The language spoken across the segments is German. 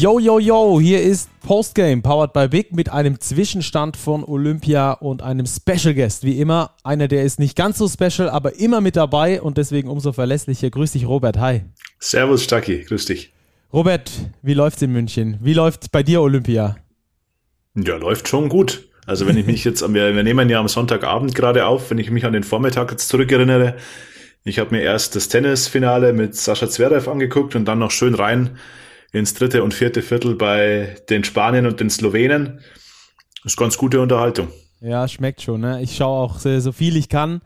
Yo, yo, yo, hier ist Postgame, powered by Big, mit einem Zwischenstand von Olympia und einem Special Guest. Wie immer, einer, der ist nicht ganz so special, aber immer mit dabei und deswegen umso verlässlicher. Grüß dich, Robert. Hi. Servus, Stacki. Grüß dich. Robert, wie läuft's in München? Wie läuft bei dir Olympia? Ja, läuft schon gut. Also wenn ich mich jetzt, wir, wir nehmen ja am Sonntagabend gerade auf, wenn ich mich an den Vormittag jetzt zurückerinnere, ich habe mir erst das Tennisfinale mit Sascha Zverev angeguckt und dann noch schön rein ins dritte und vierte Viertel bei den Spaniern und den Slowenen. Das ist ganz gute Unterhaltung. Ja, schmeckt schon. Ne? Ich schaue auch so viel ich kann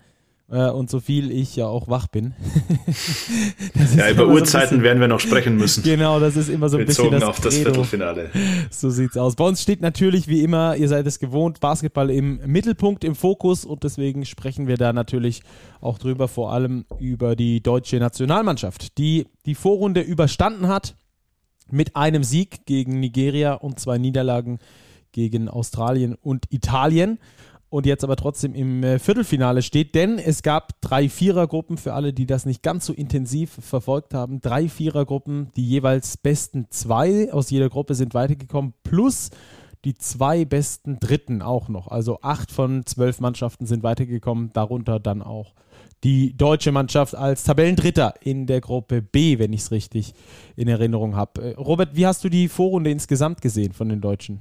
äh, und so viel ich ja auch wach bin. ja, über Uhrzeiten so werden wir noch sprechen müssen. Genau, das ist immer so ein Bezogen bisschen das auf das Credo. Viertelfinale. So sieht's aus. Bei uns steht natürlich wie immer, ihr seid es gewohnt, Basketball im Mittelpunkt, im Fokus und deswegen sprechen wir da natürlich auch drüber, vor allem über die deutsche Nationalmannschaft, die die Vorrunde überstanden hat mit einem Sieg gegen Nigeria und zwei Niederlagen gegen Australien und Italien und jetzt aber trotzdem im äh, Viertelfinale steht, denn es gab drei Vierergruppen für alle, die das nicht ganz so intensiv verfolgt haben. Drei Vierergruppen, die jeweils besten zwei aus jeder Gruppe sind weitergekommen, plus die zwei besten Dritten auch noch. Also acht von zwölf Mannschaften sind weitergekommen, darunter dann auch die deutsche Mannschaft als Tabellendritter in der Gruppe B, wenn ich es richtig in Erinnerung habe. Äh, Robert, wie hast du die Vorrunde insgesamt gesehen von den Deutschen?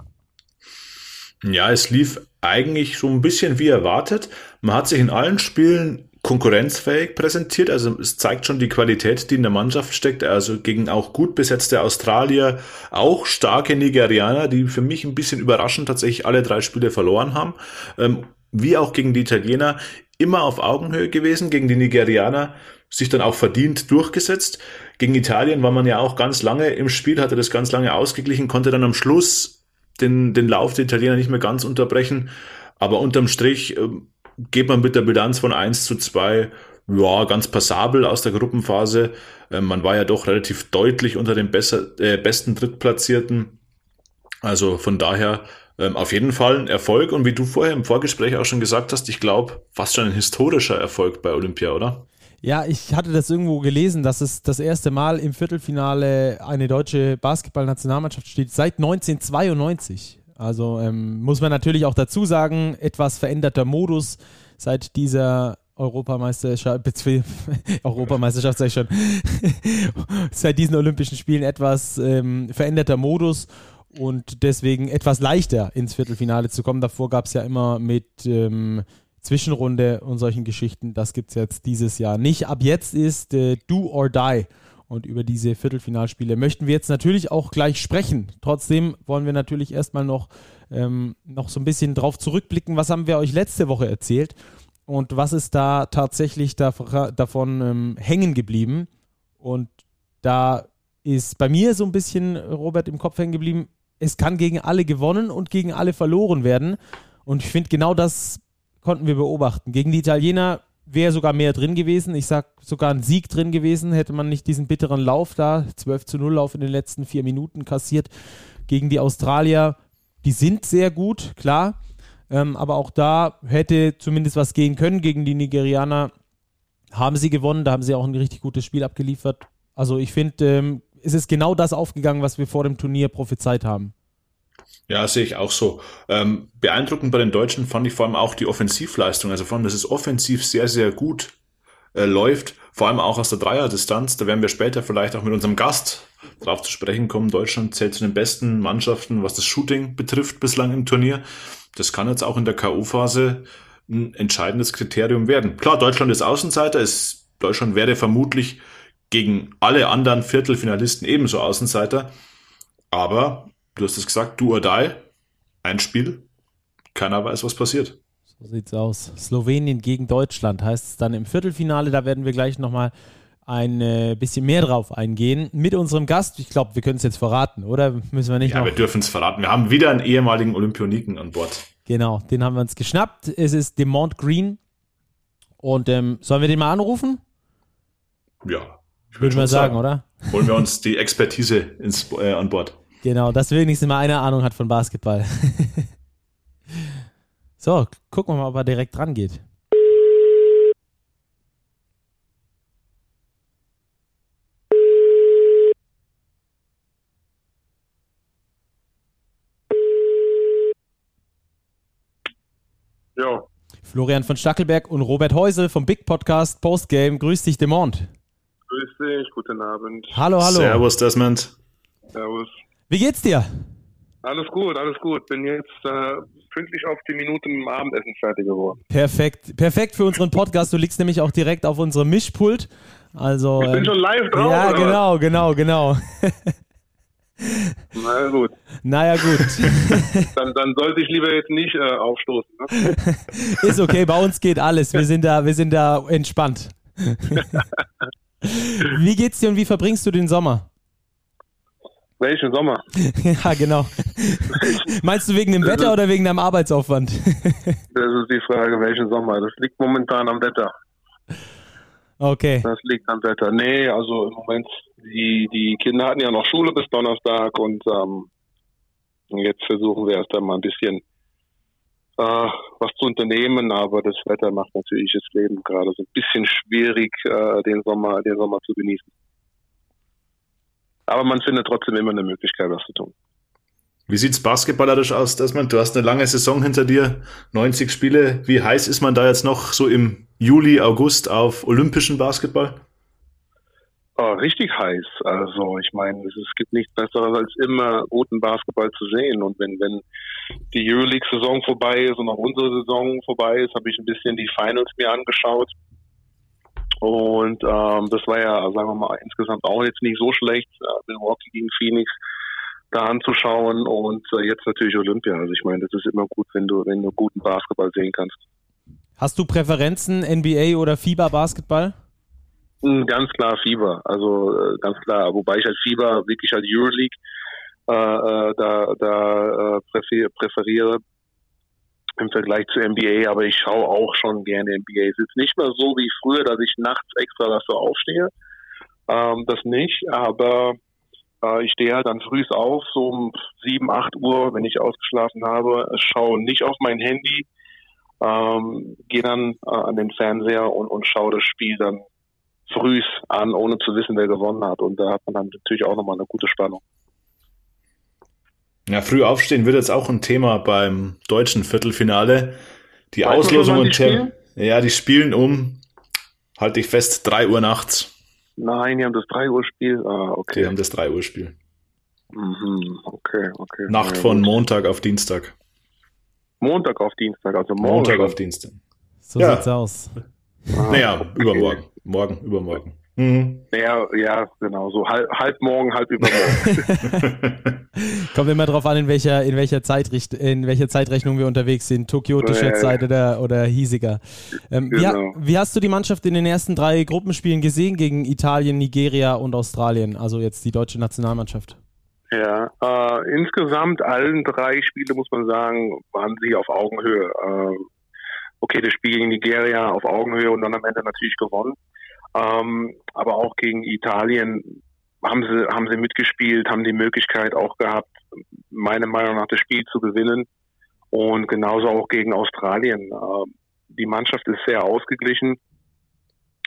Ja, es lief eigentlich so ein bisschen wie erwartet. Man hat sich in allen Spielen konkurrenzfähig präsentiert. Also es zeigt schon die Qualität, die in der Mannschaft steckt. Also gegen auch gut besetzte Australier, auch starke Nigerianer, die für mich ein bisschen überraschend tatsächlich alle drei Spiele verloren haben. Ähm, wie auch gegen die Italiener immer auf Augenhöhe gewesen. Gegen die Nigerianer sich dann auch verdient durchgesetzt. Gegen Italien war man ja auch ganz lange im Spiel, hatte das ganz lange ausgeglichen, konnte dann am Schluss den, den Lauf der Italiener nicht mehr ganz unterbrechen. Aber unterm Strich äh, geht man mit der Bilanz von 1 zu 2 ja, ganz passabel aus der Gruppenphase. Äh, man war ja doch relativ deutlich unter den besser, äh, besten Drittplatzierten. Also von daher ähm, auf jeden Fall ein Erfolg. Und wie du vorher im Vorgespräch auch schon gesagt hast, ich glaube, fast schon ein historischer Erfolg bei Olympia, oder? Ja, ich hatte das irgendwo gelesen, dass es das erste Mal im Viertelfinale eine deutsche Basketballnationalmannschaft steht seit 1992. Also ähm, muss man natürlich auch dazu sagen, etwas veränderter Modus seit dieser Europameisterschaft, Europameisterschaft sag ich schon, seit diesen Olympischen Spielen etwas ähm, veränderter Modus und deswegen etwas leichter ins Viertelfinale zu kommen. Davor gab es ja immer mit ähm, Zwischenrunde und solchen Geschichten. Das gibt es jetzt dieses Jahr nicht. Ab jetzt ist äh, Do or Die. Und über diese Viertelfinalspiele möchten wir jetzt natürlich auch gleich sprechen. Trotzdem wollen wir natürlich erstmal noch, ähm, noch so ein bisschen drauf zurückblicken. Was haben wir euch letzte Woche erzählt? Und was ist da tatsächlich da, davon ähm, hängen geblieben? Und da ist bei mir so ein bisschen, Robert, im Kopf hängen geblieben, es kann gegen alle gewonnen und gegen alle verloren werden. Und ich finde, genau das konnten wir beobachten. Gegen die Italiener wäre sogar mehr drin gewesen. Ich sag sogar ein Sieg drin gewesen, hätte man nicht diesen bitteren Lauf da, 12 zu 0 Lauf in den letzten vier Minuten kassiert. Gegen die Australier, die sind sehr gut, klar. Ähm, aber auch da hätte zumindest was gehen können. Gegen die Nigerianer haben sie gewonnen, da haben sie auch ein richtig gutes Spiel abgeliefert. Also ich finde, ähm, es ist genau das aufgegangen, was wir vor dem Turnier prophezeit haben. Ja, sehe ich auch so. Ähm, beeindruckend bei den Deutschen fand ich vor allem auch die Offensivleistung. Also vor allem, dass es offensiv sehr, sehr gut äh, läuft. Vor allem auch aus der Dreierdistanz. Da werden wir später vielleicht auch mit unserem Gast drauf zu sprechen kommen. Deutschland zählt zu den besten Mannschaften, was das Shooting betrifft bislang im Turnier. Das kann jetzt auch in der K.O.-Phase ein entscheidendes Kriterium werden. Klar, Deutschland ist Außenseiter. Es, Deutschland wäre vermutlich gegen alle anderen Viertelfinalisten ebenso Außenseiter. Aber du hast es gesagt, do or die, ein Spiel, keiner weiß, was passiert. So sieht's aus. Slowenien gegen Deutschland heißt es dann im Viertelfinale. Da werden wir gleich nochmal ein äh, bisschen mehr drauf eingehen mit unserem Gast. Ich glaube, wir können es jetzt verraten, oder müssen wir nicht? Ja, noch? wir dürfen es verraten. Wir haben wieder einen ehemaligen Olympioniken an Bord. Genau, den haben wir uns geschnappt. Es ist Demont Green. Und ähm, sollen wir den mal anrufen? Ja. Ich würde mal sagen, sagen, oder? Holen wir uns die Expertise ins, äh, an Bord. Genau, dass wenigstens mal eine Ahnung hat von Basketball. so, gucken wir mal, ob er direkt dran geht. Jo. Florian von Stackelberg und Robert Heusel vom Big Podcast Postgame. Grüß dich, Demont. Dich, guten Abend. Hallo, hallo. Servus, Desmond. Servus. Wie geht's dir? Alles gut, alles gut. Bin jetzt äh, pünktlich auf die Minute mit dem Abendessen fertig geworden. Perfekt. Perfekt für unseren Podcast. Du liegst nämlich auch direkt auf unserem Mischpult. Also, ich bin ähm, schon live drauf. ja, oder genau, genau, genau. Was? Na gut. naja, gut. Dann, dann sollte ich lieber jetzt nicht äh, aufstoßen. Ne? Ist okay, bei uns geht alles. Wir sind da, wir sind da entspannt. wie geht's dir und wie verbringst du den Sommer? Welchen Sommer? ja, genau. Meinst du wegen dem Wetter oder wegen deinem Arbeitsaufwand? Das ist die Frage, welchen Sommer. Das liegt momentan am Wetter. okay. Das liegt am Wetter. Nee, also im Moment, die, die Kinder hatten ja noch Schule bis Donnerstag und ähm, jetzt versuchen wir erst einmal ein bisschen äh, was zu unternehmen, aber das Wetter macht natürlich das Leben gerade so ein bisschen schwierig, äh, den Sommer, den Sommer zu genießen. Aber man findet trotzdem immer eine Möglichkeit, was zu tun. Wie sieht's basketballerisch aus, Desmond? Du hast eine lange Saison hinter dir, 90 Spiele. Wie heiß ist man da jetzt noch so im Juli, August auf olympischen Basketball? Oh, richtig heiß. Also ich meine, es, es gibt nichts Besseres als immer guten Basketball zu sehen. Und wenn, wenn die Euroleague-Saison vorbei ist und auch unsere Saison vorbei ist, habe ich ein bisschen die Finals mir angeschaut. Und ähm, das war ja, sagen wir mal, insgesamt auch jetzt nicht so schlecht, äh, Milwaukee gegen Phoenix da anzuschauen und äh, jetzt natürlich Olympia. Also ich meine, das ist immer gut, wenn du, wenn du guten Basketball sehen kannst. Hast du Präferenzen, NBA oder FIBA-Basketball? Mm, Ganz klar Fieber, also äh, ganz klar. Wobei ich halt Fieber wirklich halt Euroleague da, da äh, präfer präferiere im Vergleich zu NBA, aber ich schaue auch schon gerne NBA. Es ist nicht mehr so wie früher, dass ich nachts extra dafür aufstehe. Ähm, das nicht, aber äh, ich stehe halt dann früh auf, so um 7, 8 Uhr, wenn ich ausgeschlafen habe, schaue nicht auf mein Handy, ähm, gehe dann äh, an den Fernseher und, und schaue das Spiel dann früh an, ohne zu wissen, wer gewonnen hat. Und da hat man dann natürlich auch nochmal eine gute Spannung. Ja, früh aufstehen wird jetzt auch ein Thema beim deutschen Viertelfinale. Die schon, Auslosung die und Tem- Ja, die spielen um, halte ich fest, 3 Uhr nachts. Nein, die haben das 3 Uhr Spiel. Ah, Die okay. haben das 3 Uhr Spiel. Mhm, okay, okay. Nacht Ja, von gut. Montag auf Dienstag. Montag auf Dienstag, also morgen. Montag auf Dienstag. So Ja. sieht's aus. Ah, Naja, okay. übermorgen. Morgen, übermorgen. Mhm. Ja, ja, genau. So halb, halb morgen, halb übermorgen. Kommt immer drauf an, in welcher, in welcher, Zeitricht, in welcher Zeitrechnung wir unterwegs sind. Tokiotische Ja, ja. Zeit oder, oder hiesiger. Ähm, wie, Genau. wie hast du die Mannschaft in den ersten drei Gruppenspielen gesehen gegen Italien, Nigeria und Australien? Also jetzt die deutsche Nationalmannschaft. ja, äh, insgesamt allen drei Spiele, muss man sagen, waren sie auf Augenhöhe. Ähm, okay, das Spiel gegen Nigeria auf Augenhöhe und dann am Ende natürlich gewonnen. Ähm, aber auch gegen Italien haben sie, haben sie mitgespielt, haben die Möglichkeit auch gehabt, meiner Meinung nach das Spiel zu gewinnen. Und genauso auch gegen Australien. Ähm, die Mannschaft ist sehr ausgeglichen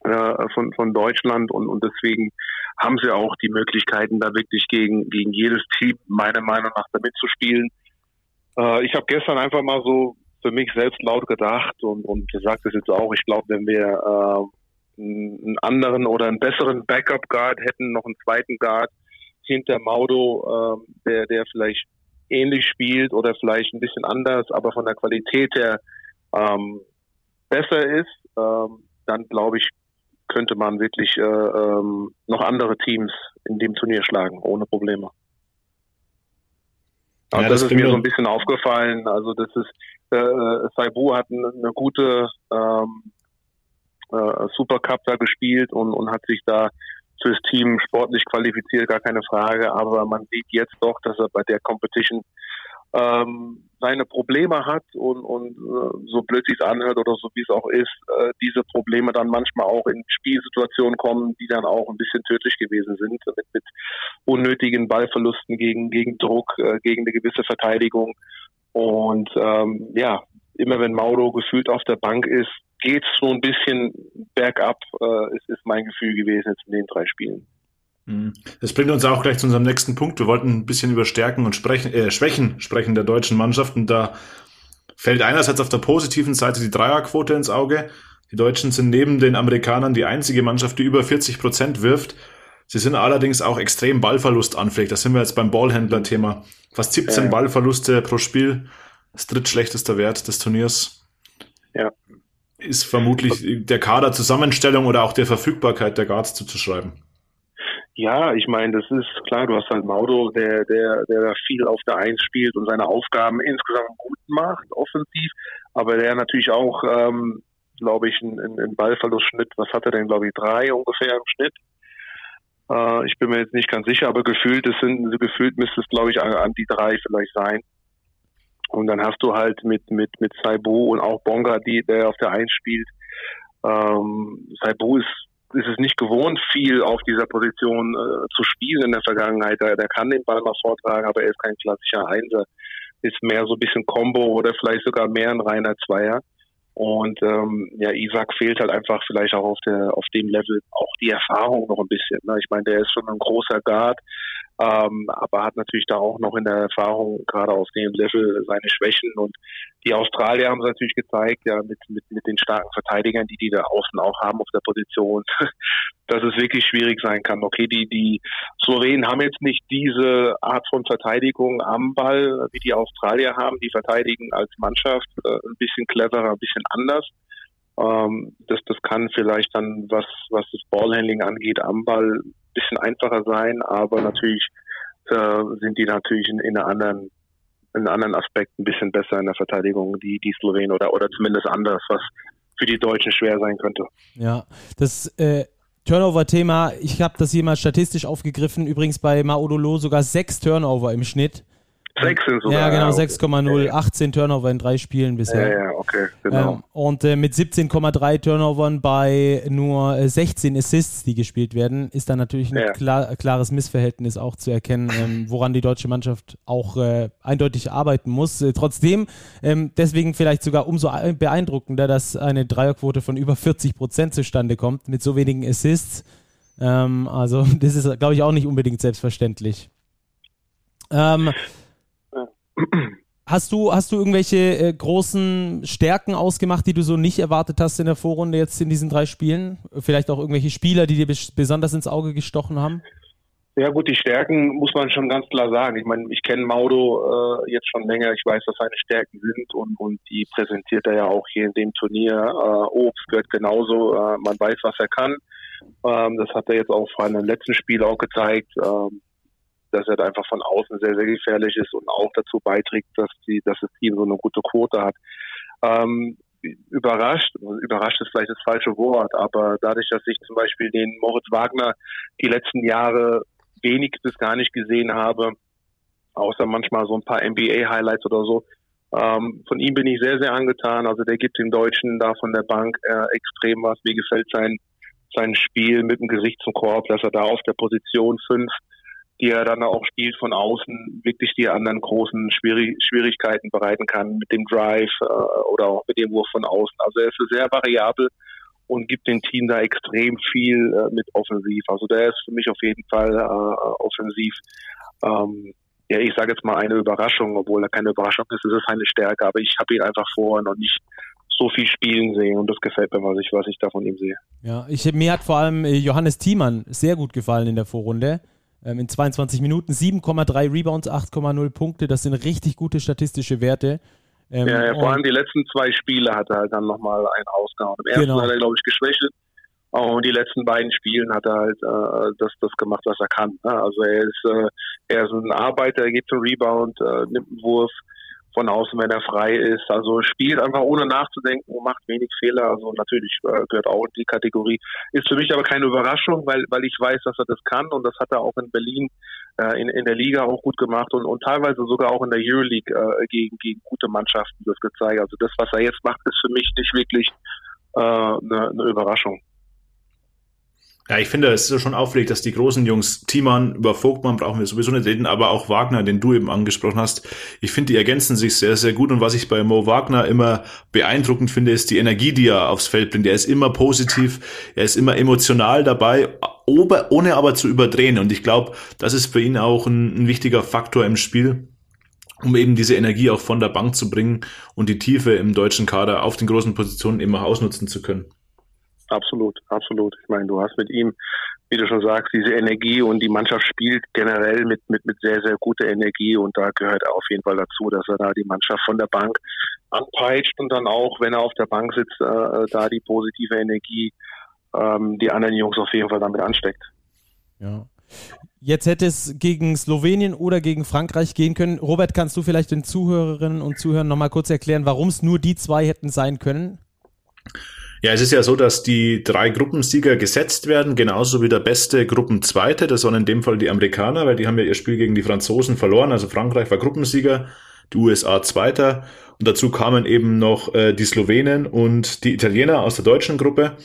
äh, von, von Deutschland und, und deswegen haben sie auch die Möglichkeiten, da wirklich gegen, gegen jedes Team meiner Meinung nach da mitzuspielen. Äh, ich habe gestern einfach mal so für mich selbst laut gedacht und, und gesagt es jetzt auch, ich glaube, wenn wir äh, einen anderen oder einen besseren Backup-Guard hätten, noch einen zweiten Guard hinter Maudo, äh, der, der vielleicht ähnlich spielt oder vielleicht ein bisschen anders, aber von der Qualität her ähm, besser ist, ähm, dann glaube ich, könnte man wirklich äh, ähm, noch andere Teams in dem Turnier schlagen, ohne Probleme. Ja, das das, ist mir so ein bisschen aufgefallen. Also das ist, äh, Saibu hat eine, eine gute ähm, äh, Supercup da gespielt und, und hat sich da fürs Team sportlich qualifiziert, gar keine Frage. Aber man sieht jetzt doch, dass er bei der Competition ähm, seine Probleme hat und, und äh, so blöd sich anhört oder so wie es auch ist, äh, diese Probleme dann manchmal auch in Spielsituationen kommen, die dann auch ein bisschen tödlich gewesen sind, mit, mit unnötigen Ballverlusten gegen, gegen Druck, äh, gegen eine gewisse Verteidigung. Und ähm, ja, immer wenn Mauro gefühlt auf der Bank ist, geht's so ein bisschen bergab, äh, ist, ist mein Gefühl gewesen jetzt in den drei Spielen. Mhm. Das bringt uns auch gleich zu unserem nächsten Punkt. Wir wollten ein bisschen über Stärken und Sprechen, äh, Schwächen sprechen der deutschen Mannschaft und da fällt einerseits auf der positiven Seite die Dreierquote ins Auge. Die Deutschen sind neben den Amerikanern die einzige Mannschaft, die über 40 Prozent wirft. Sie sind allerdings auch extrem ballverlustanfällig. Da sind wir jetzt beim Ballhändler-Thema. Fast 17 ja. Ballverluste pro Spiel. Das drittschlechteste Wert des Turniers. Ja. Ist vermutlich der Kaderzusammenstellung oder auch der Verfügbarkeit der Guards zuzuschreiben. Ja, ich meine, das ist klar, du hast halt Maudo, der, der, der viel auf der Eins spielt und seine Aufgaben insgesamt gut macht, offensiv, aber der natürlich auch, ähm, glaube ich, einen, einen Ballverlustschnitt, was hat er denn, glaube ich, drei ungefähr im Schnitt. Äh, ich bin mir jetzt nicht ganz sicher, aber gefühlt, es sind, gefühlt müsste es, glaube ich, an, an die drei vielleicht sein. Und dann hast du halt mit, mit, mit Saibu und auch Bonga, die, der auf der Eins spielt. Ähm, Saibu ist ist es nicht gewohnt, viel auf dieser Position äh, zu spielen in der Vergangenheit. Der, der kann den Ball mal vortragen, aber er ist kein klassischer Einser. Ist mehr so ein bisschen Combo oder vielleicht sogar mehr ein reiner Zweier. Und ähm, ja, Isaac fehlt halt einfach vielleicht auch auf der auf dem Level auch die Erfahrung noch ein bisschen. Ne? Ich meine, der ist schon ein großer Guard, ähm, aber hat natürlich da auch noch in der Erfahrung gerade auf dem Level seine Schwächen. Und die Australier haben es natürlich gezeigt, ja, mit, mit, mit den starken Verteidigern, die die da außen auch haben auf der Position, dass es wirklich schwierig sein kann. Okay, die, die Slowenen haben jetzt nicht diese Art von Verteidigung am Ball, wie die Australier haben. Die verteidigen als Mannschaft äh, ein bisschen cleverer, ein bisschen anders. Ähm, das, das kann vielleicht dann, was, was das Ballhandling angeht, am Ball bisschen einfacher sein, aber natürlich äh, sind die natürlich in, in einer anderen in anderen Aspekten ein bisschen besser in der Verteidigung, die, die Slowenen oder, oder zumindest anders, was für die Deutschen schwer sein könnte. Ja, das äh, Turnover-Thema, ich habe das hier mal statistisch aufgegriffen, übrigens bei Maodolo sogar sechs Turnover im Schnitt. Sechs sind sogar. Ja, genau, 6,0, 18 Turnover in drei Spielen bisher. Ja, ja, okay, genau. Ähm, und äh, mit 17,3 Turnovern bei nur äh, 16 Assists, die gespielt werden, ist da natürlich ein ja. klar, klares Missverhältnis auch zu erkennen, ähm, woran die deutsche Mannschaft auch äh, eindeutig arbeiten muss. Äh, trotzdem, ähm, deswegen vielleicht sogar umso beeindruckender, dass eine Dreierquote von über 40 Prozent zustande kommt mit so wenigen Assists. Also, das ist, glaube ich, auch nicht unbedingt selbstverständlich. Ähm, Hast du, hast du irgendwelche äh, großen Stärken ausgemacht, die du so nicht erwartet hast in der Vorrunde jetzt in diesen drei Spielen? Vielleicht auch irgendwelche Spieler, die dir besonders ins Auge gestochen haben? Ja gut, die Stärken muss man schon ganz klar sagen. Ich meine, ich kenne Maudo äh, jetzt schon länger. Ich weiß, was seine Stärken sind und, und die präsentiert er ja auch hier in dem Turnier. Äh, Obst gehört genauso. Äh, man weiß, was er kann. Ähm, das hat er jetzt auch vor einem letzten Spiel auch gezeigt. Ähm, dass er einfach von außen sehr, sehr gefährlich ist und auch dazu beiträgt, dass die, dass das Team so eine gute Quote hat. Ähm, überrascht, überrascht ist vielleicht das falsche Wort, aber dadurch, dass ich zum Beispiel den Moritz Wagner die letzten Jahre wenig bis gar nicht gesehen habe, außer manchmal so ein paar NBA-Highlights oder so, ähm, von ihm bin ich sehr, sehr angetan. Also der gibt dem Deutschen da von der Bank äh, extrem was. Mir gefällt sein, sein Spiel mit dem Gesicht zum Korb, dass er da auf der Position 5 die er dann auch spielt von außen, wirklich die anderen großen Schwierig Schwierigkeiten bereiten kann mit dem Drive äh, oder auch mit dem Wurf von außen. Also er ist sehr variabel und gibt dem Team da extrem viel äh, mit offensiv. Also der ist für mich auf jeden Fall äh, offensiv. Ähm, ja, ich sage jetzt mal eine Überraschung, obwohl er keine Überraschung ist, es ist eine Stärke, aber ich habe ihn einfach vorher noch nicht so viel spielen sehen und das gefällt mir, was ich, was ich da von ihm sehe. Ja, ich, mir hat vor allem äh, Johannes Thiemann sehr gut gefallen in der Vorrunde in 22 Minuten, 7,3 Rebounds, 8,0 Punkte. Das sind richtig gute statistische Werte. Ähm, ja, ja, vor allem die letzten zwei Spiele hat er halt dann nochmal einen rausgehauen. Im ersten genau. hat er, glaube ich, geschwächt. Und die letzten beiden Spielen hat er halt äh, das, das gemacht, was er kann. Ne? Also er ist, äh, er ist ein Arbeiter, er geht zum Rebound, äh, nimmt einen Wurf, von außen, wenn er frei ist. Also spielt einfach ohne nachzudenken und macht wenig Fehler. Also natürlich äh, gehört auch in die Kategorie. Ist für mich aber keine Überraschung, weil, weil ich weiß, dass er das kann und das hat er auch in Berlin äh, in, in der Liga auch gut gemacht und, und teilweise sogar auch in der Euroleague äh, gegen, gegen gute Mannschaften das gezeigt. Also das, was er jetzt macht, ist für mich nicht wirklich äh, eine, eine Überraschung. Ja, ich finde, es ist schon auffällig, dass die großen Jungs, Thiemann, über Vogtmann brauchen wir sowieso nicht reden, aber auch Wagner, den du eben angesprochen hast. Ich finde, die ergänzen sich sehr, sehr gut. Und was ich bei Mo Wagner immer beeindruckend finde, ist die Energie, die er aufs Feld bringt. Er ist immer positiv, er ist immer emotional dabei, ohne aber zu überdrehen. Und ich glaube, das ist für ihn auch ein, ein wichtiger Faktor im Spiel. um eben diese Energie auch von der Bank zu bringen und die Tiefe im deutschen Kader auf den großen Positionen auch ausnutzen zu können. Absolut, absolut. Ich meine, du hast mit ihm, wie du schon sagst, diese Energie und die Mannschaft spielt generell mit, mit, mit sehr, sehr guter Energie und da gehört er auf jeden Fall dazu, dass er da die Mannschaft von der Bank anpeitscht und dann auch, wenn er auf der Bank sitzt, äh, da die positive Energie ähm, die anderen Jungs auf jeden Fall damit ansteckt. Ja. Jetzt hätte es gegen Slowenien oder gegen Frankreich gehen können. Robert, kannst du vielleicht den Zuhörerinnen und Zuhörern nochmal kurz erklären, warum es nur die zwei hätten sein können? Ja, es ist ja so, dass die drei Gruppensieger gesetzt werden, genauso wie der beste Gruppenzweite. Das waren in dem Fall die Amerikaner, weil die haben ja ihr Spiel gegen die Franzosen verloren. Also Frankreich war Gruppensieger, die USA Zweiter. Und dazu kamen eben noch äh, die Slowenen und die Italiener aus der deutschen Gruppe.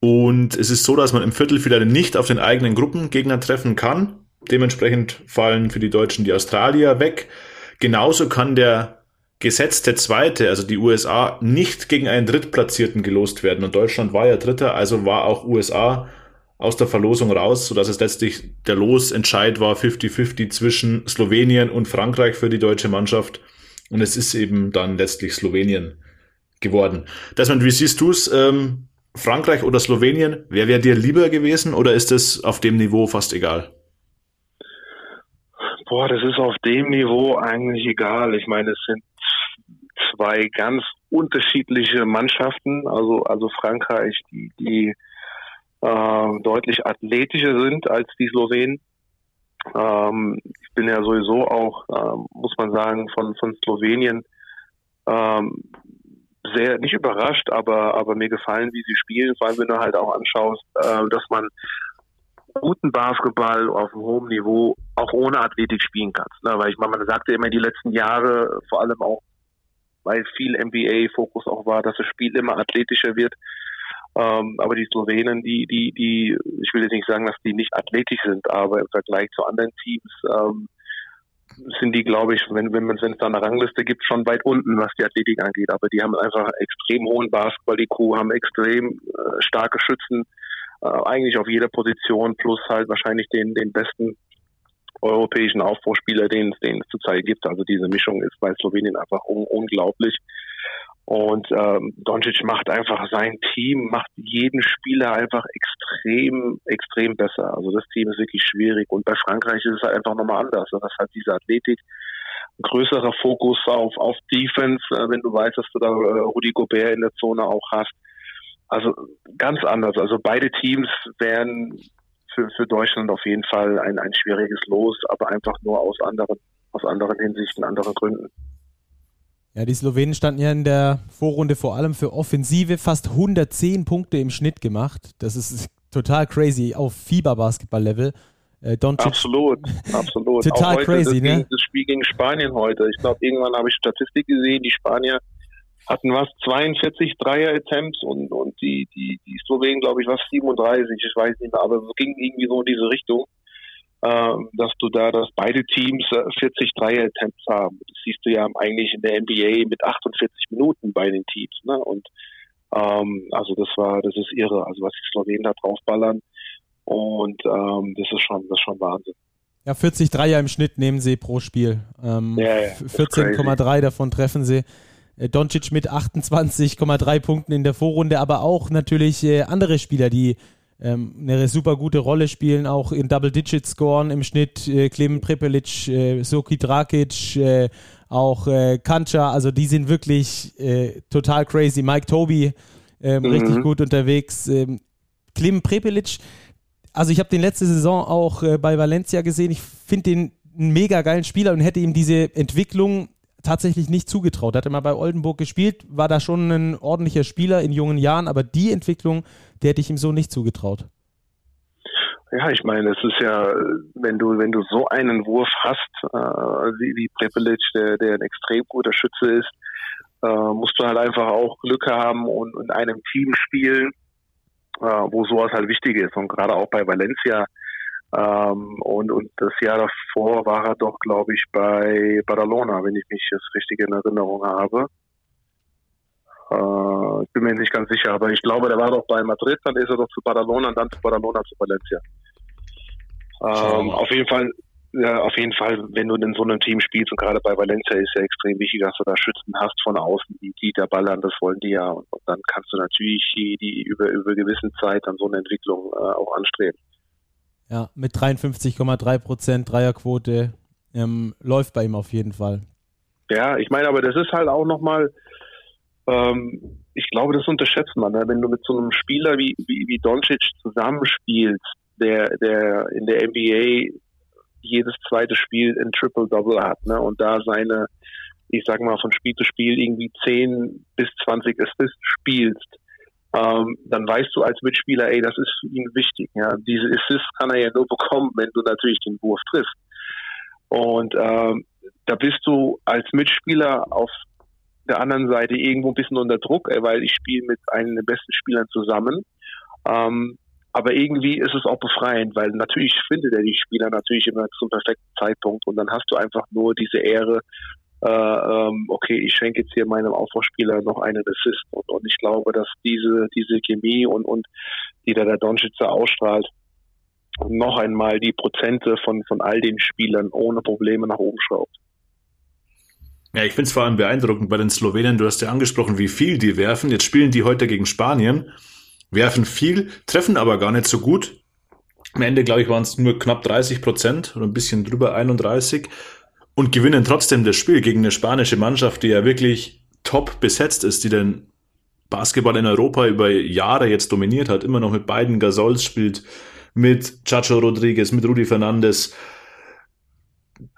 Und es ist so, dass man im Viertelfinale nicht auf den eigenen Gruppengegner treffen kann. Dementsprechend fallen für die Deutschen die Australier weg. Genauso kann der gesetzte Zweite, also die USA, nicht gegen einen Drittplatzierten gelost werden. Und Deutschland war ja Dritter, also war auch USA aus der Verlosung raus, sodass es letztlich der Losentscheid war 50-50 zwischen Slowenien und Frankreich für die deutsche Mannschaft. Und es ist eben dann letztlich Slowenien geworden. Desmond, wie siehst du es? Ähm, Frankreich oder Slowenien, wer wäre dir lieber gewesen oder ist es auf dem Niveau fast egal? Boah, das ist auf dem Niveau eigentlich egal. Ich meine, es sind zwei ganz unterschiedliche Mannschaften. Also, also Frankreich, die, die äh, deutlich athletischer sind als die Slowenen. Ähm, ich bin ja sowieso auch, äh, muss man sagen, von, von Slowenien ähm, sehr, nicht überrascht, aber, aber mir gefallen, wie sie spielen, vor allem wenn du halt auch anschaust, äh, dass man guten Basketball auf einem hohen Niveau auch ohne Athletik spielen kann. Ne? Weil ich meine, man sagte immer die letzten Jahre, vor allem auch, weil viel NBA-Fokus auch war, dass das Spiel immer athletischer wird. Ähm, aber die Slowenen, die, die, die, ich will jetzt nicht sagen, dass die nicht athletisch sind, aber im Vergleich zu anderen Teams ähm, sind die, glaube ich, wenn wenn es da eine Rangliste gibt, schon weit unten, was die Athletik angeht. Aber die haben einfach extrem hohen Basketball-IQ, haben extrem äh, starke Schützen, äh, eigentlich auf jeder Position, plus halt wahrscheinlich den, den besten europäischen Aufbauspieler, den es den es zurzeit gibt. Also diese Mischung ist bei Slowenien einfach un unglaublich. Und ähm, Doncic macht einfach sein Team, macht jeden Spieler einfach extrem, extrem besser. Also das Team ist wirklich schwierig. Und bei Frankreich ist es halt einfach nochmal anders. Das hat diese Athletik, ein größerer Fokus auf, auf Defense, äh, wenn du weißt, dass du da äh, Rudi Gobert in der Zone auch hast. Also ganz anders. Also beide Teams wären für, für Deutschland auf jeden Fall ein, ein schwieriges Los, aber einfach nur aus anderen, aus anderen Hinsichten, anderen Gründen. Ja, die Slowenen standen ja in der Vorrunde vor allem für Offensive fast 110 Punkte im Schnitt gemacht. Das ist total crazy auf Fieber-Basketball-Level. Äh, absolut, absolut. total crazy, das, ne? Das Spiel gegen Spanien heute. Ich glaube, irgendwann habe ich Statistik gesehen, die Spanier hatten was 42 Dreier-Attempts und, und die, die, die Slowenen, glaube ich, was 37, ich weiß nicht mehr, aber es ging irgendwie so in diese Richtung äh, dass du da, dass beide Teams 40 äh, Dreier-Attempts haben. Das siehst du ja eigentlich in der NBA mit 48 Minuten bei den Teams. Ne? Und ähm, also das war, das ist irre, also was die Slowenen da draufballern. Und ähm, das ist schon, das ist schon Wahnsinn. Ja, 40 Dreier im Schnitt nehmen sie pro Spiel. Ähm, ja, ja, 14,3 davon treffen sie. Äh, Doncic mit 28,3 Punkten in der Vorrunde, aber auch natürlich äh, andere Spieler, die ähm, eine super gute Rolle spielen, auch in Double Digit scoren im Schnitt. Äh, Prepelic, äh, Soki Drakic, äh, auch äh, Kancha, also die sind wirklich total crazy. Mike Toby, ähm, mhm. richtig gut unterwegs. Ähm, Prepelic, also ich habe den letzte Saison auch bei Valencia gesehen. Ich finde den einen mega geilen Spieler und hätte ihm diese Entwicklung tatsächlich nicht zugetraut. Hatte mal bei Oldenburg gespielt, war da schon ein ordentlicher Spieler in jungen Jahren, aber die Entwicklung, der hätte ich ihm so nicht zugetraut. Ja, ich meine, es ist ja, wenn du, wenn du so einen Wurf hast, äh, wie, wie Prepelic, der, der ein extrem guter Schütze ist, äh, musst du halt einfach auch Glück haben und in einem Team spielen, äh, wo sowas halt wichtig ist. Und gerade auch bei Valencia, ähm, und, und das Jahr davor war er doch, glaube ich, bei Badalona, wenn ich mich das richtig in Erinnerung habe. Äh, ich bin mir nicht ganz sicher, aber ich glaube, der war doch bei Madrid, dann ist er doch zu Badalona und dann zu Badalona zu Valencia. Ähm, auf jeden Fall ja, auf jeden Fall, wenn du in so einem Team spielst und gerade bei Valencia ist ja extrem wichtig, dass du da Schützen hast von außen, die, die da ballern, das wollen die ja. Und, und dann kannst du natürlich die, die über, über gewissen Zeit dann so eine Entwicklung äh, auch anstreben. Ja, mit 53,3 Prozent Dreierquote ähm, läuft bei ihm auf jeden Fall. Ja, ich meine, aber das ist halt auch nochmal, ähm, ich glaube, das unterschätzt man, ne? wenn du mit so einem Spieler wie, wie, wie Doncic zusammenspielst, der, der in der NBA jedes zweite Spiel ein Triple-Double hat ne? und da seine, ich sag mal, von Spiel zu Spiel irgendwie 10 bis 20 Assists spielst, ähm, dann weißt du als Mitspieler, ey, das ist für ihn wichtig. Ja? Diese Assists kann er ja nur bekommen, wenn du natürlich den Wurf triffst. Und ähm, da bist du als Mitspieler auf der anderen Seite irgendwo ein bisschen unter Druck, ey, weil ich spiele mit einem der besten Spielern zusammen. Ähm, aber irgendwie ist es auch befreiend, weil natürlich findet er die Spieler natürlich immer zum perfekten Zeitpunkt und dann hast du einfach nur diese Ehre, äh, ähm, okay, ich schenke jetzt hier meinem Aufbauspieler noch einen Assist und, und ich glaube, dass diese diese Chemie und und die da der Donschitzer ausstrahlt, noch einmal die Prozente von von all den Spielern ohne Probleme nach oben schraubt. Ja, ich finde es vor allem beeindruckend bei den Slowenen. Du hast ja angesprochen, wie viel die werfen. Jetzt spielen die heute gegen Spanien werfen viel, treffen aber gar nicht so gut. Am Ende, glaube ich, waren es nur knapp 30 Prozent oder ein bisschen drüber 31 und gewinnen trotzdem das Spiel gegen eine spanische Mannschaft, die ja wirklich top besetzt ist, die den Basketball in Europa über Jahre jetzt dominiert hat, immer noch mit beiden Gasols spielt, mit Chacho Rodriguez, mit Rudi Fernandes.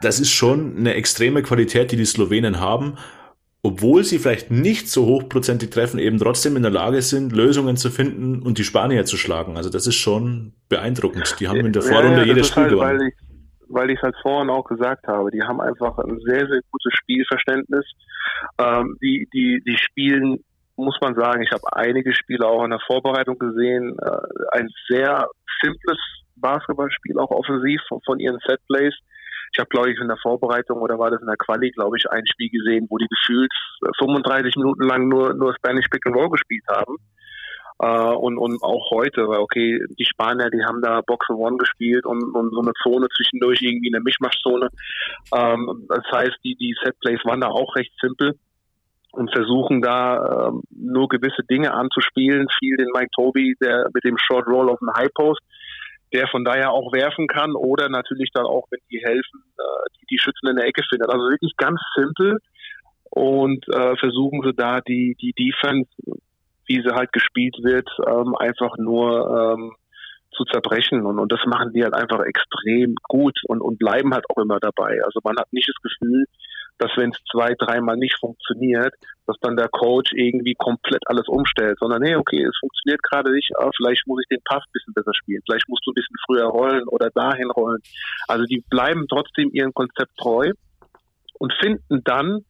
Das ist schon eine extreme Qualität, die die Slowenen haben obwohl sie vielleicht nicht so hochprozentig treffen, eben trotzdem in der Lage sind, Lösungen zu finden und die Spanier zu schlagen. Also das ist schon beeindruckend. Die haben in der Vorrunde ja, ja, jedes Spiel halt, gewonnen. Weil ich, es halt vorhin auch gesagt habe, die haben einfach ein sehr, sehr gutes Spielverständnis. Ähm, die, die, die spielen, muss man sagen, ich habe einige Spiele auch in der Vorbereitung gesehen, äh, ein sehr simples Basketballspiel, auch offensiv von, von ihren Setplays. Ich habe, glaube ich, in der Vorbereitung oder war das in der Quali, glaube ich, ein Spiel gesehen, wo die gefühlt 35 Minuten lang nur, nur Spanish Pick and Roll gespielt haben. Uh, und, und auch heute, weil okay, die Spanier, die haben da Box One gespielt und, und so eine Zone zwischendurch irgendwie eine Mischmaschzone. Um, das heißt, die, die Setplays waren da auch recht simpel und versuchen da ähm, nur gewisse Dinge anzuspielen. Viel den Mike Toby, der mit dem Short Roll auf dem High Post der von daher auch werfen kann oder natürlich dann auch, wenn die helfen, äh, die, die Schützen in der Ecke findet. Also wirklich ganz simpel und äh, versuchen sie da die, die Defense, wie sie halt gespielt wird, ähm, einfach nur ähm, zu zerbrechen. Und, und das machen die halt einfach extrem gut und, und bleiben halt auch immer dabei. Also man hat nicht das Gefühl, dass wenn es zwei, dreimal nicht funktioniert, dass dann der Coach irgendwie komplett alles umstellt, sondern hey, okay, es funktioniert gerade nicht, aber vielleicht muss ich den Pass ein bisschen besser spielen, vielleicht musst du ein bisschen früher rollen oder dahin rollen. Also die bleiben trotzdem ihrem Konzept treu und finden dann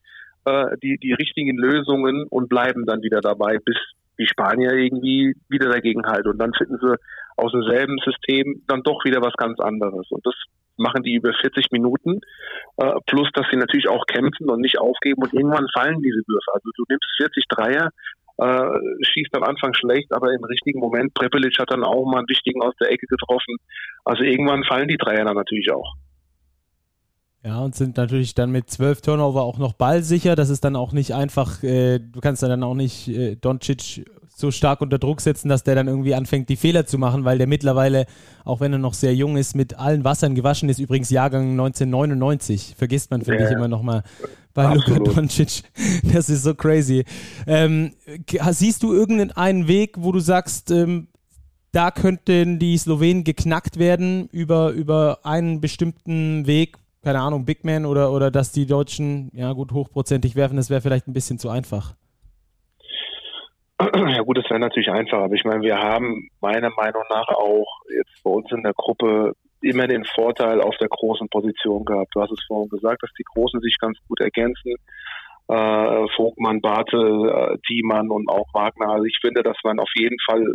äh, die, die richtigen Lösungen und bleiben dann wieder dabei, bis die Spanier irgendwie wieder dagegen halten. Und dann finden sie aus demselben System dann doch wieder was ganz anderes. Und das machen die über 40 Minuten, äh, plus dass sie natürlich auch kämpfen und nicht aufgeben und irgendwann fallen diese Würfe. Also du nimmst 40 Dreier, äh, schießt am Anfang schlecht, aber im richtigen Moment, Prepelic hat dann auch mal einen wichtigen aus der Ecke getroffen. Also irgendwann fallen die Dreier dann natürlich auch. Ja, und sind natürlich dann mit zwölf Turnover auch noch ballsicher. Das ist dann auch nicht einfach, äh, du kannst dann auch nicht äh, Doncic so stark unter Druck setzen, dass der dann irgendwie anfängt, die Fehler zu machen, weil der mittlerweile, auch wenn er noch sehr jung ist, mit allen Wassern gewaschen ist. Übrigens Jahrgang 1999, vergisst man, finde ja, ich, immer noch mal bei Luka Doncic. Das ist so crazy. Ähm, siehst du irgendeinen Weg, wo du sagst, ähm, da könnten die Slowenen geknackt werden über, über einen bestimmten Weg, keine Ahnung, Big Man oder, oder dass die Deutschen, ja gut, hochprozentig werfen, das wäre vielleicht ein bisschen zu einfach. Ja gut, das wäre natürlich einfach, aber ich meine, wir haben meiner Meinung nach auch jetzt bei uns in der Gruppe immer den Vorteil auf der großen Position gehabt. Du hast es vorhin gesagt, dass die Großen sich ganz gut ergänzen. Äh, Vogtmann, Bartel, äh, Thiemann und auch Wagner. Also ich finde, dass man auf jeden Fall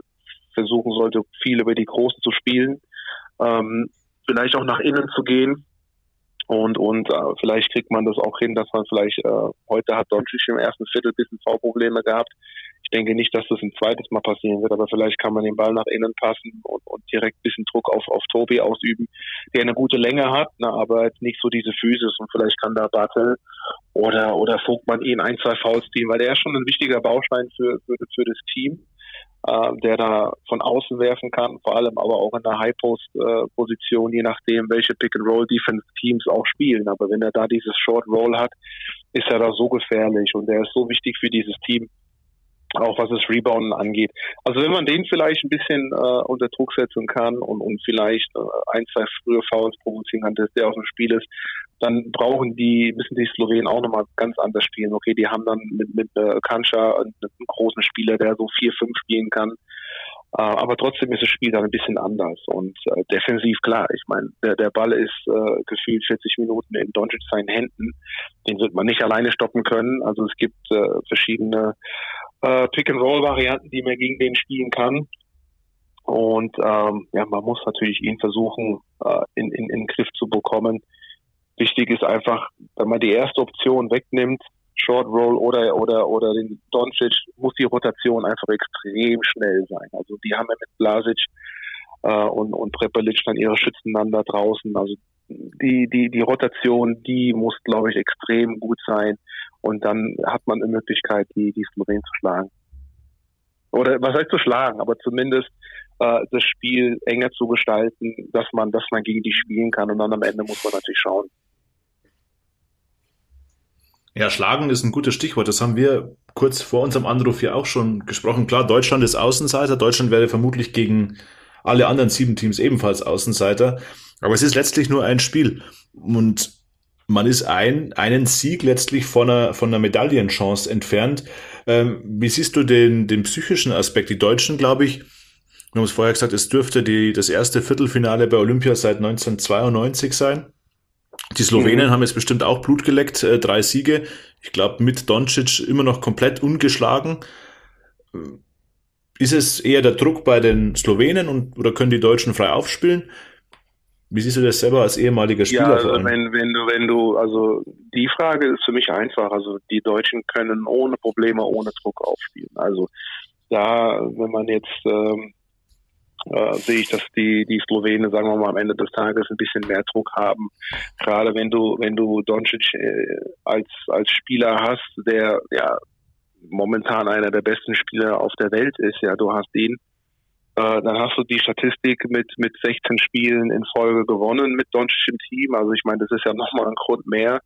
versuchen sollte, viel über die Großen zu spielen. Ähm, vielleicht auch nach innen zu gehen. Und, und äh, vielleicht kriegt man das auch hin, dass man vielleicht, äh, heute hat Doncic im ersten Viertel ein bisschen V-Probleme gehabt. Ich denke nicht, dass das ein zweites Mal passieren wird, aber vielleicht kann man den Ball nach innen passen und, und direkt ein bisschen Druck auf, auf Tobi ausüben, der eine gute Länge hat, ne, aber jetzt nicht so diese Physis und vielleicht kann da Bartel oder, oder Vogtmann ihn ein, zwei Fouls ziehen, weil der ist schon ein wichtiger Baustein für, für, für das Team äh, der da von außen werfen kann, vor allem aber auch in der High-Post-Position, je nachdem, welche Pick-and-Roll-Defense-Teams auch spielen. Aber wenn er da dieses Short-Roll hat, ist er da so gefährlich und er ist so wichtig für dieses Team, auch was das Rebounden angeht. Also wenn man den vielleicht ein bisschen äh, unter Druck setzen kann und, und vielleicht äh, ein, zwei frühe Fouls provozieren kann, dass der aus dem Spiel ist, dann brauchen die, müssen die Slowenen auch nochmal ganz anders spielen. Okay, die haben dann mit, mit äh, einen, einen großen Spieler, der so vier, fünf spielen kann. Äh, aber trotzdem ist das Spiel dann ein bisschen anders. Und äh, defensiv, klar, ich meine, der, der Ball ist äh, gefühlt 40 Minuten in Doncic seinen Händen. Den wird man nicht alleine stoppen können. Also es gibt äh, verschiedene äh, Pick-and-Roll-Varianten, die man gegen den spielen kann. Und ähm, ja, man muss natürlich ihn versuchen, äh, in, in, in den Griff zu bekommen. Wichtig ist einfach, wenn man die erste Option wegnimmt, Short Roll oder oder oder den Doncic, muss die Rotation einfach extrem schnell sein. Also die haben ja mit Blasic äh, und und Prepelic dann ihre Schützen dann da draußen. Also die die die Rotation, die muss glaube ich extrem gut sein und dann hat man eine Möglichkeit, die die Slowenen zu schlagen. Oder was heißt zu schlagen, aber zumindest äh, das Spiel enger zu gestalten, dass man dass man gegen die spielen kann und dann am Ende muss man natürlich schauen, ja, schlagen ist ein gutes Stichwort. Das haben wir kurz vor unserem Anruf hier auch schon gesprochen. Klar, Deutschland ist Außenseiter. Deutschland wäre vermutlich gegen alle anderen sieben Teams ebenfalls Außenseiter. Aber es ist letztlich nur ein Spiel. Und man ist ein, einen Sieg letztlich von einer, von einer Medaillenchance entfernt. Ähm, wie siehst du den, den psychischen Aspekt? Die Deutschen, glaube ich, wir haben es vorher gesagt, es dürfte die, das erste Viertelfinale bei Olympia seit 1992 sein. Die Slowenen mhm. haben jetzt bestimmt auch Blut geleckt, äh, drei Siege. Ich glaube, mit Doncic immer noch komplett ungeschlagen. Ist es eher der Druck bei den Slowenen und oder können die Deutschen frei aufspielen? Wie siehst du das selber als ehemaliger Spieler? Ja, also wenn, wenn du, wenn du, also die Frage ist für mich einfach. Also die Deutschen können ohne Probleme, ohne Druck aufspielen. Also da, wenn man jetzt ähm, äh, sehe ich, dass die, die Slowenen, sagen wir mal, am Ende des Tages ein bisschen mehr Druck haben. Gerade wenn du, wenn du Doncic äh, als, als Spieler hast, der ja momentan einer der besten Spieler auf der Welt ist, ja, du hast ihn, äh, dann hast du die Statistik mit, mit 16 Spielen in Folge gewonnen mit Doncic im Team. Also ich meine, das ist ja nochmal ein Grund mehr,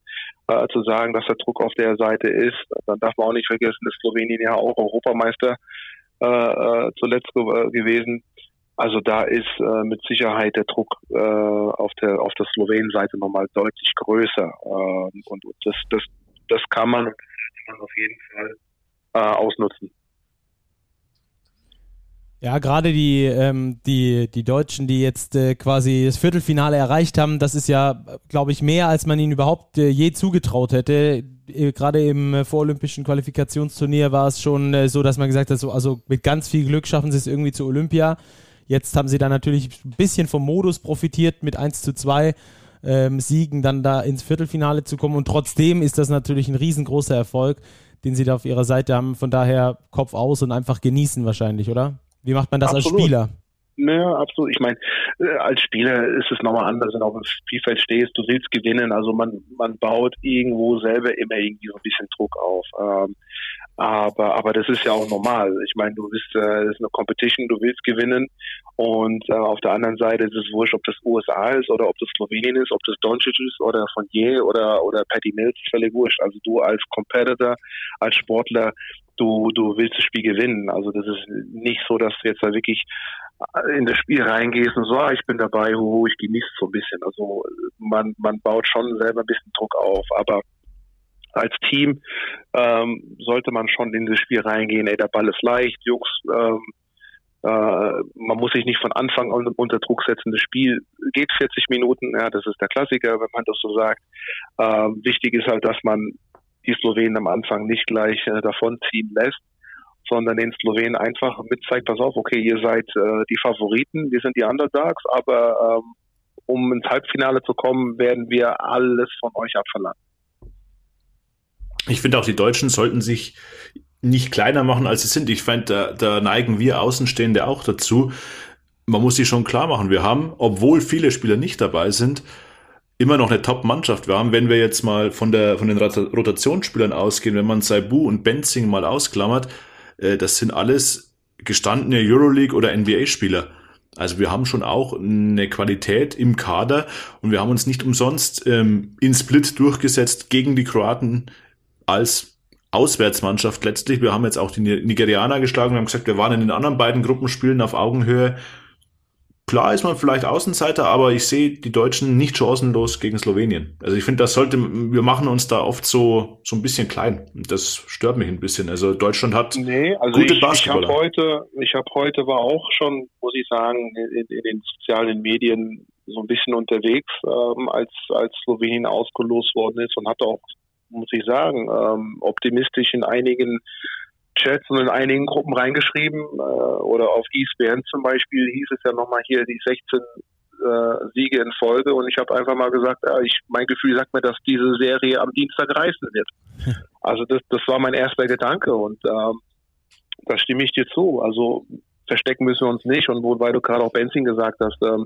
äh, zu sagen, dass der Druck auf der Seite ist. Dann darf man auch nicht vergessen, dass Slowenien ja auch Europameister äh, äh zuletzt ge gewesen. Also da ist äh, mit Sicherheit der Druck äh, auf der auf der Slowenien-Seite nochmal deutlich größer äh, und das das das kann man, auf jeden Fall äh, ausnutzen. Ja, gerade die, ähm, die, die Deutschen, die jetzt äh, quasi das Viertelfinale erreicht haben, das ist ja, glaube ich, mehr, als man ihnen überhaupt äh, je zugetraut hätte. Äh, gerade im äh, vorolympischen Qualifikationsturnier war es schon äh, so, dass man gesagt hat, so, also mit ganz viel Glück schaffen sie es irgendwie zu Olympia. Jetzt haben sie dann natürlich ein bisschen vom Modus profitiert, mit 1 zu 2 ähm, Siegen dann da ins Viertelfinale zu kommen. Und trotzdem ist das natürlich ein riesengroßer Erfolg, den sie da auf ihrer Seite haben. Von daher Kopf aus und einfach genießen wahrscheinlich, oder? Wie macht man das Absolut. als Spieler? Ja, absolut. Ich meine, äh, als Spieler ist es nochmal anders, wenn du auf dem Spielfeld stehst, du willst gewinnen. Also man, man baut irgendwo selber immer irgendwie so ein bisschen Druck auf. Ähm, aber, aber das ist ja auch normal. Ich meine, du bist, äh, das ist eine Competition, du willst gewinnen. Und äh, auf der anderen Seite ist es wurscht, ob das USA ist oder ob das Slowenien ist, ob das Doncic ist oder von oder, oder Patty Mills, ist völlig wurscht. Also du als Competitor, als Sportler, du, du willst das Spiel gewinnen. Also das ist nicht so, dass du jetzt da wirklich in das Spiel reingehst und so, ah, ich bin dabei, hu, ich genieße so ein bisschen. Also man, man baut schon selber ein bisschen Druck auf, aber als Team ähm, sollte man schon in das Spiel reingehen, ey, der Ball ist leicht, Jungs, ähm, äh, man muss sich nicht von Anfang an unter Druck setzen. Das Spiel geht 40 Minuten, ja, das ist der Klassiker, wenn man das so sagt. Ähm, wichtig ist halt, dass man die Slowenen am Anfang nicht gleich äh, davonziehen lässt, sondern den Slowenen einfach mitzeigt, pass auf, okay, ihr seid äh, die Favoriten, wir sind die Underdogs, aber ähm, um ins Halbfinale zu kommen, werden wir alles von euch abverlangen. Ich finde auch, die Deutschen sollten sich nicht kleiner machen, als sie sind. Ich fand, da, da neigen wir Außenstehende auch dazu. Man muss sich schon klar machen, wir haben, obwohl viele Spieler nicht dabei sind, immer noch eine Top-Mannschaft. Wir haben, wenn wir jetzt mal von, der, von den Rotationsspielern ausgehen, wenn man Saibu und Benzing mal ausklammert, äh, das sind alles gestandene Euroleague- oder NBA-Spieler. Also wir haben schon auch eine Qualität im Kader und wir haben uns nicht umsonst ähm, in Split durchgesetzt gegen die Kroaten als Auswärtsmannschaft letztlich. Wir haben jetzt auch die Nigerianer geschlagen. Wir haben gesagt, wir waren in den anderen beiden Gruppenspielen auf Augenhöhe. Klar ist man vielleicht Außenseiter, aber ich sehe die Deutschen nicht chancenlos gegen Slowenien. Also ich finde, das sollte, wir machen uns da oft so, so ein bisschen klein. Das stört mich ein bisschen. Also Deutschland hat nee, also gute ich, Basketballer. Ich habe heute, ich habe heute war auch schon, muss ich sagen, in, in, den sozialen Medien so ein bisschen unterwegs, ähm, als, als Slowenien ausgelost worden ist und hatte auch, muss ich sagen, ähm, optimistisch in einigen Chats und in einigen Gruppen reingeschrieben äh, oder auf ESPN zum Beispiel hieß es ja nochmal hier die 16 äh, Siege in Folge und ich habe einfach mal gesagt, ja, ich, mein Gefühl sagt mir, dass diese Serie am Dienstag reißen wird. Also das, das war mein erster Gedanke und ähm, da stimme ich dir zu. Also verstecken müssen wir uns nicht. Und wobei du gerade auch Benzing gesagt hast, ähm,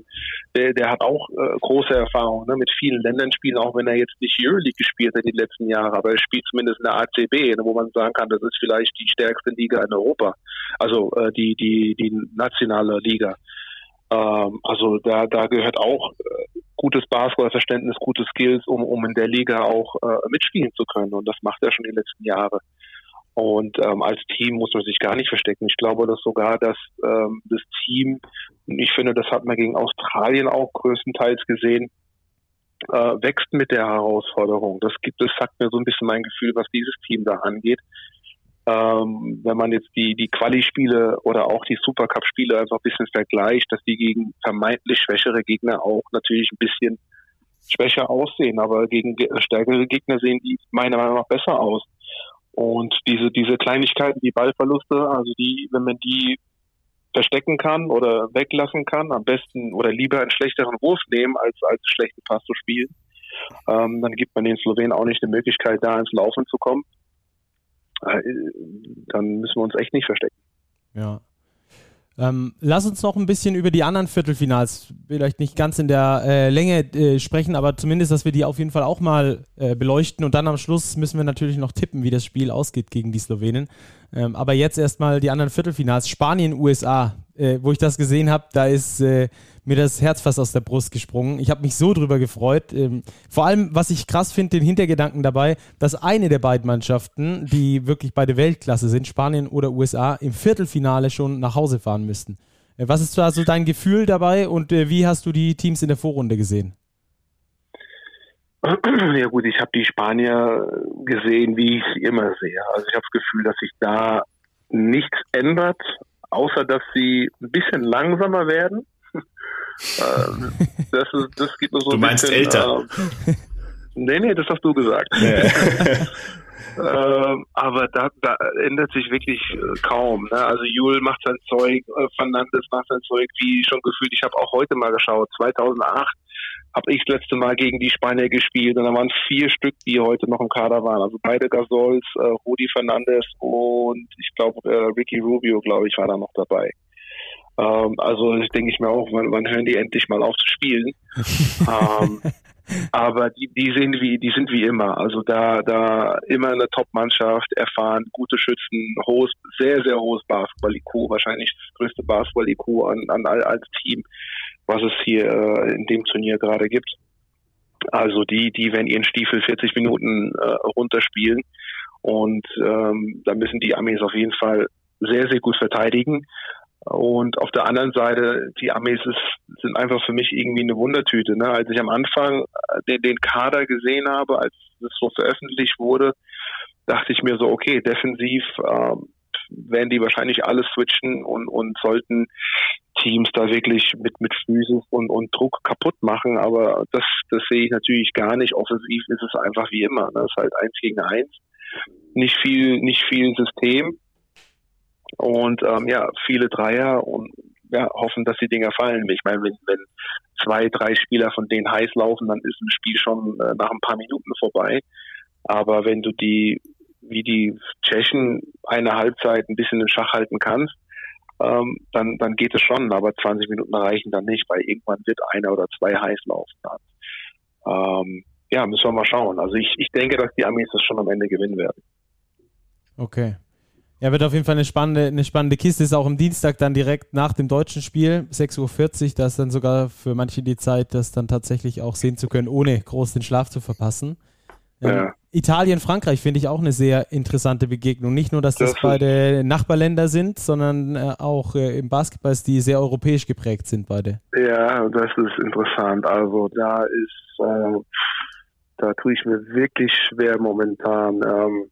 der, der hat auch äh, große Erfahrung ne, mit vielen Ländern spielen, auch wenn er jetzt nicht Euroleague gespielt hat die letzten Jahre, aber er spielt zumindest in der ACB, ne, wo man sagen kann, das ist vielleicht die stärkste Liga in Europa. Also äh, die, die, die nationale Liga. Ähm, also da, da gehört auch äh, gutes Basketballverständnis, gute Skills, um, um in der Liga auch äh, mitspielen zu können. Und das macht er schon die letzten Jahre. Und ähm, als Team muss man sich gar nicht verstecken. Ich glaube, dass sogar das, ähm, das Team, ich finde, das hat man gegen Australien auch größtenteils gesehen, äh, wächst mit der Herausforderung. Das gibt, das sagt mir so ein bisschen mein Gefühl, was dieses Team da angeht. Ähm, wenn man jetzt die, die Quali-Spiele oder auch die Supercup-Spiele einfach ein bisschen vergleicht, dass die gegen vermeintlich schwächere Gegner auch natürlich ein bisschen schwächer aussehen, aber gegen stärkere Gegner sehen die meiner Meinung nach besser aus. Und diese, diese Kleinigkeiten, die Ballverluste, also die, wenn man die verstecken kann oder weglassen kann, am besten oder lieber einen schlechteren Wurf nehmen, als als einen schlechten Pass zu spielen, ähm, dann gibt man den Slowenen auch nicht die Möglichkeit, da ins Laufen zu kommen. Äh, dann müssen wir uns echt nicht verstecken. Ja, ähm, lass uns noch ein bisschen über die anderen Viertelfinals, vielleicht nicht ganz in der äh, Länge äh, sprechen, aber zumindest, dass wir die auf jeden Fall auch mal äh, beleuchten. Und dann am Schluss müssen wir natürlich noch tippen, wie das Spiel ausgeht gegen die Slowenen. Ähm, aber jetzt erstmal die anderen Viertelfinals. Spanien, USA. Äh, wo ich das gesehen habe, da ist äh, mir das Herz fast aus der Brust gesprungen. Ich habe mich so drüber gefreut. Ähm, vor allem, was ich krass finde, den Hintergedanken dabei, dass eine der beiden Mannschaften, die wirklich beide Weltklasse sind, Spanien oder USA, im Viertelfinale schon nach Hause fahren müssten. Äh, was ist da so dein Gefühl dabei und äh, wie hast du die Teams in der Vorrunde gesehen? Ja gut, ich habe die Spanier gesehen, wie ich sie immer sehe. Also ich habe das Gefühl, dass sich da nichts ändert, außer dass sie ein bisschen langsamer werden. Ähm, das, ist, das gibt mir so du meinst bisschen, älter? Äh, nee, nee, das hast du gesagt. Nee. ähm, aber da, da ändert sich wirklich äh, kaum. Ne? Also Jul macht sein Zeug, äh, Fernandes macht sein Zeug, wie schon gefühlt. Ich habe auch heute mal geschaut. 2008 habe ich das letzte Mal gegen die Spanier gespielt und da waren vier Stück, die heute noch im Kader waren. Also beide Gasols, äh, Rudi Fernandes und ich glaube äh, Ricky Rubio, glaube ich, war da noch dabei. Ähm, also denke ich mir auch, wann, wann hören die endlich mal auf zu spielen? ähm, aber die, die sind wie, die sind wie immer. Also da, da immer eine Top-Mannschaft, erfahren, gute Schützen, hohes, sehr, sehr hohes Basketball-IQ, wahrscheinlich das größte Basketball-IQ an, an all, als Team, was es hier äh, in dem Turnier gerade gibt. Also die, die werden ihren Stiefel 40 Minuten äh, runterspielen. Und ähm, da müssen die Amis auf jeden Fall sehr, sehr gut verteidigen. Und auf der anderen Seite, die Amis ist, sind einfach für mich irgendwie eine Wundertüte. Ne? Als ich am Anfang äh, den, den Kader gesehen habe, als es so veröffentlicht wurde, dachte ich mir so, okay, defensiv ähm, werden die wahrscheinlich alles switchen und, und sollten Teams da wirklich mit, mit Physis und, und Druck kaputt machen. Aber das, das sehe ich natürlich gar nicht. Offensiv ist es einfach wie immer. Ne? Es ist halt eins gegen eins. Nicht viel, nicht viel System und ähm, ja, viele Dreier und ja, hoffen, dass die Dinger fallen. Ich meine, wenn, wenn zwei, drei Spieler von denen heiß laufen, dann ist ein Spiel schon äh, nach ein paar Minuten vorbei. Aber wenn du die wie die Tschechen eine Halbzeit ein bisschen in Schach halten kannst, ähm, dann, dann geht es schon, aber 20 Minuten reichen dann nicht, weil irgendwann wird einer oder zwei heiß laufen. Ähm, ja, müssen wir mal schauen. Also ich, ich denke, dass die Amis das schon am Ende gewinnen werden. Okay. Ja, wird auf jeden Fall eine spannende, eine spannende Kiste. Ist auch am Dienstag dann direkt nach dem deutschen Spiel, 6.40 Uhr. Da ist dann sogar für manche die Zeit, das dann tatsächlich auch sehen zu können, ohne groß den Schlaf zu verpassen. Ja. Italien, Frankreich finde ich auch eine sehr interessante Begegnung. Nicht nur, dass das, das beide Nachbarländer sind, sondern äh, auch äh, im Basketball, die sehr europäisch geprägt sind, beide. Ja, das ist interessant. Also da ist, äh, da tue ich mir wirklich schwer momentan ähm,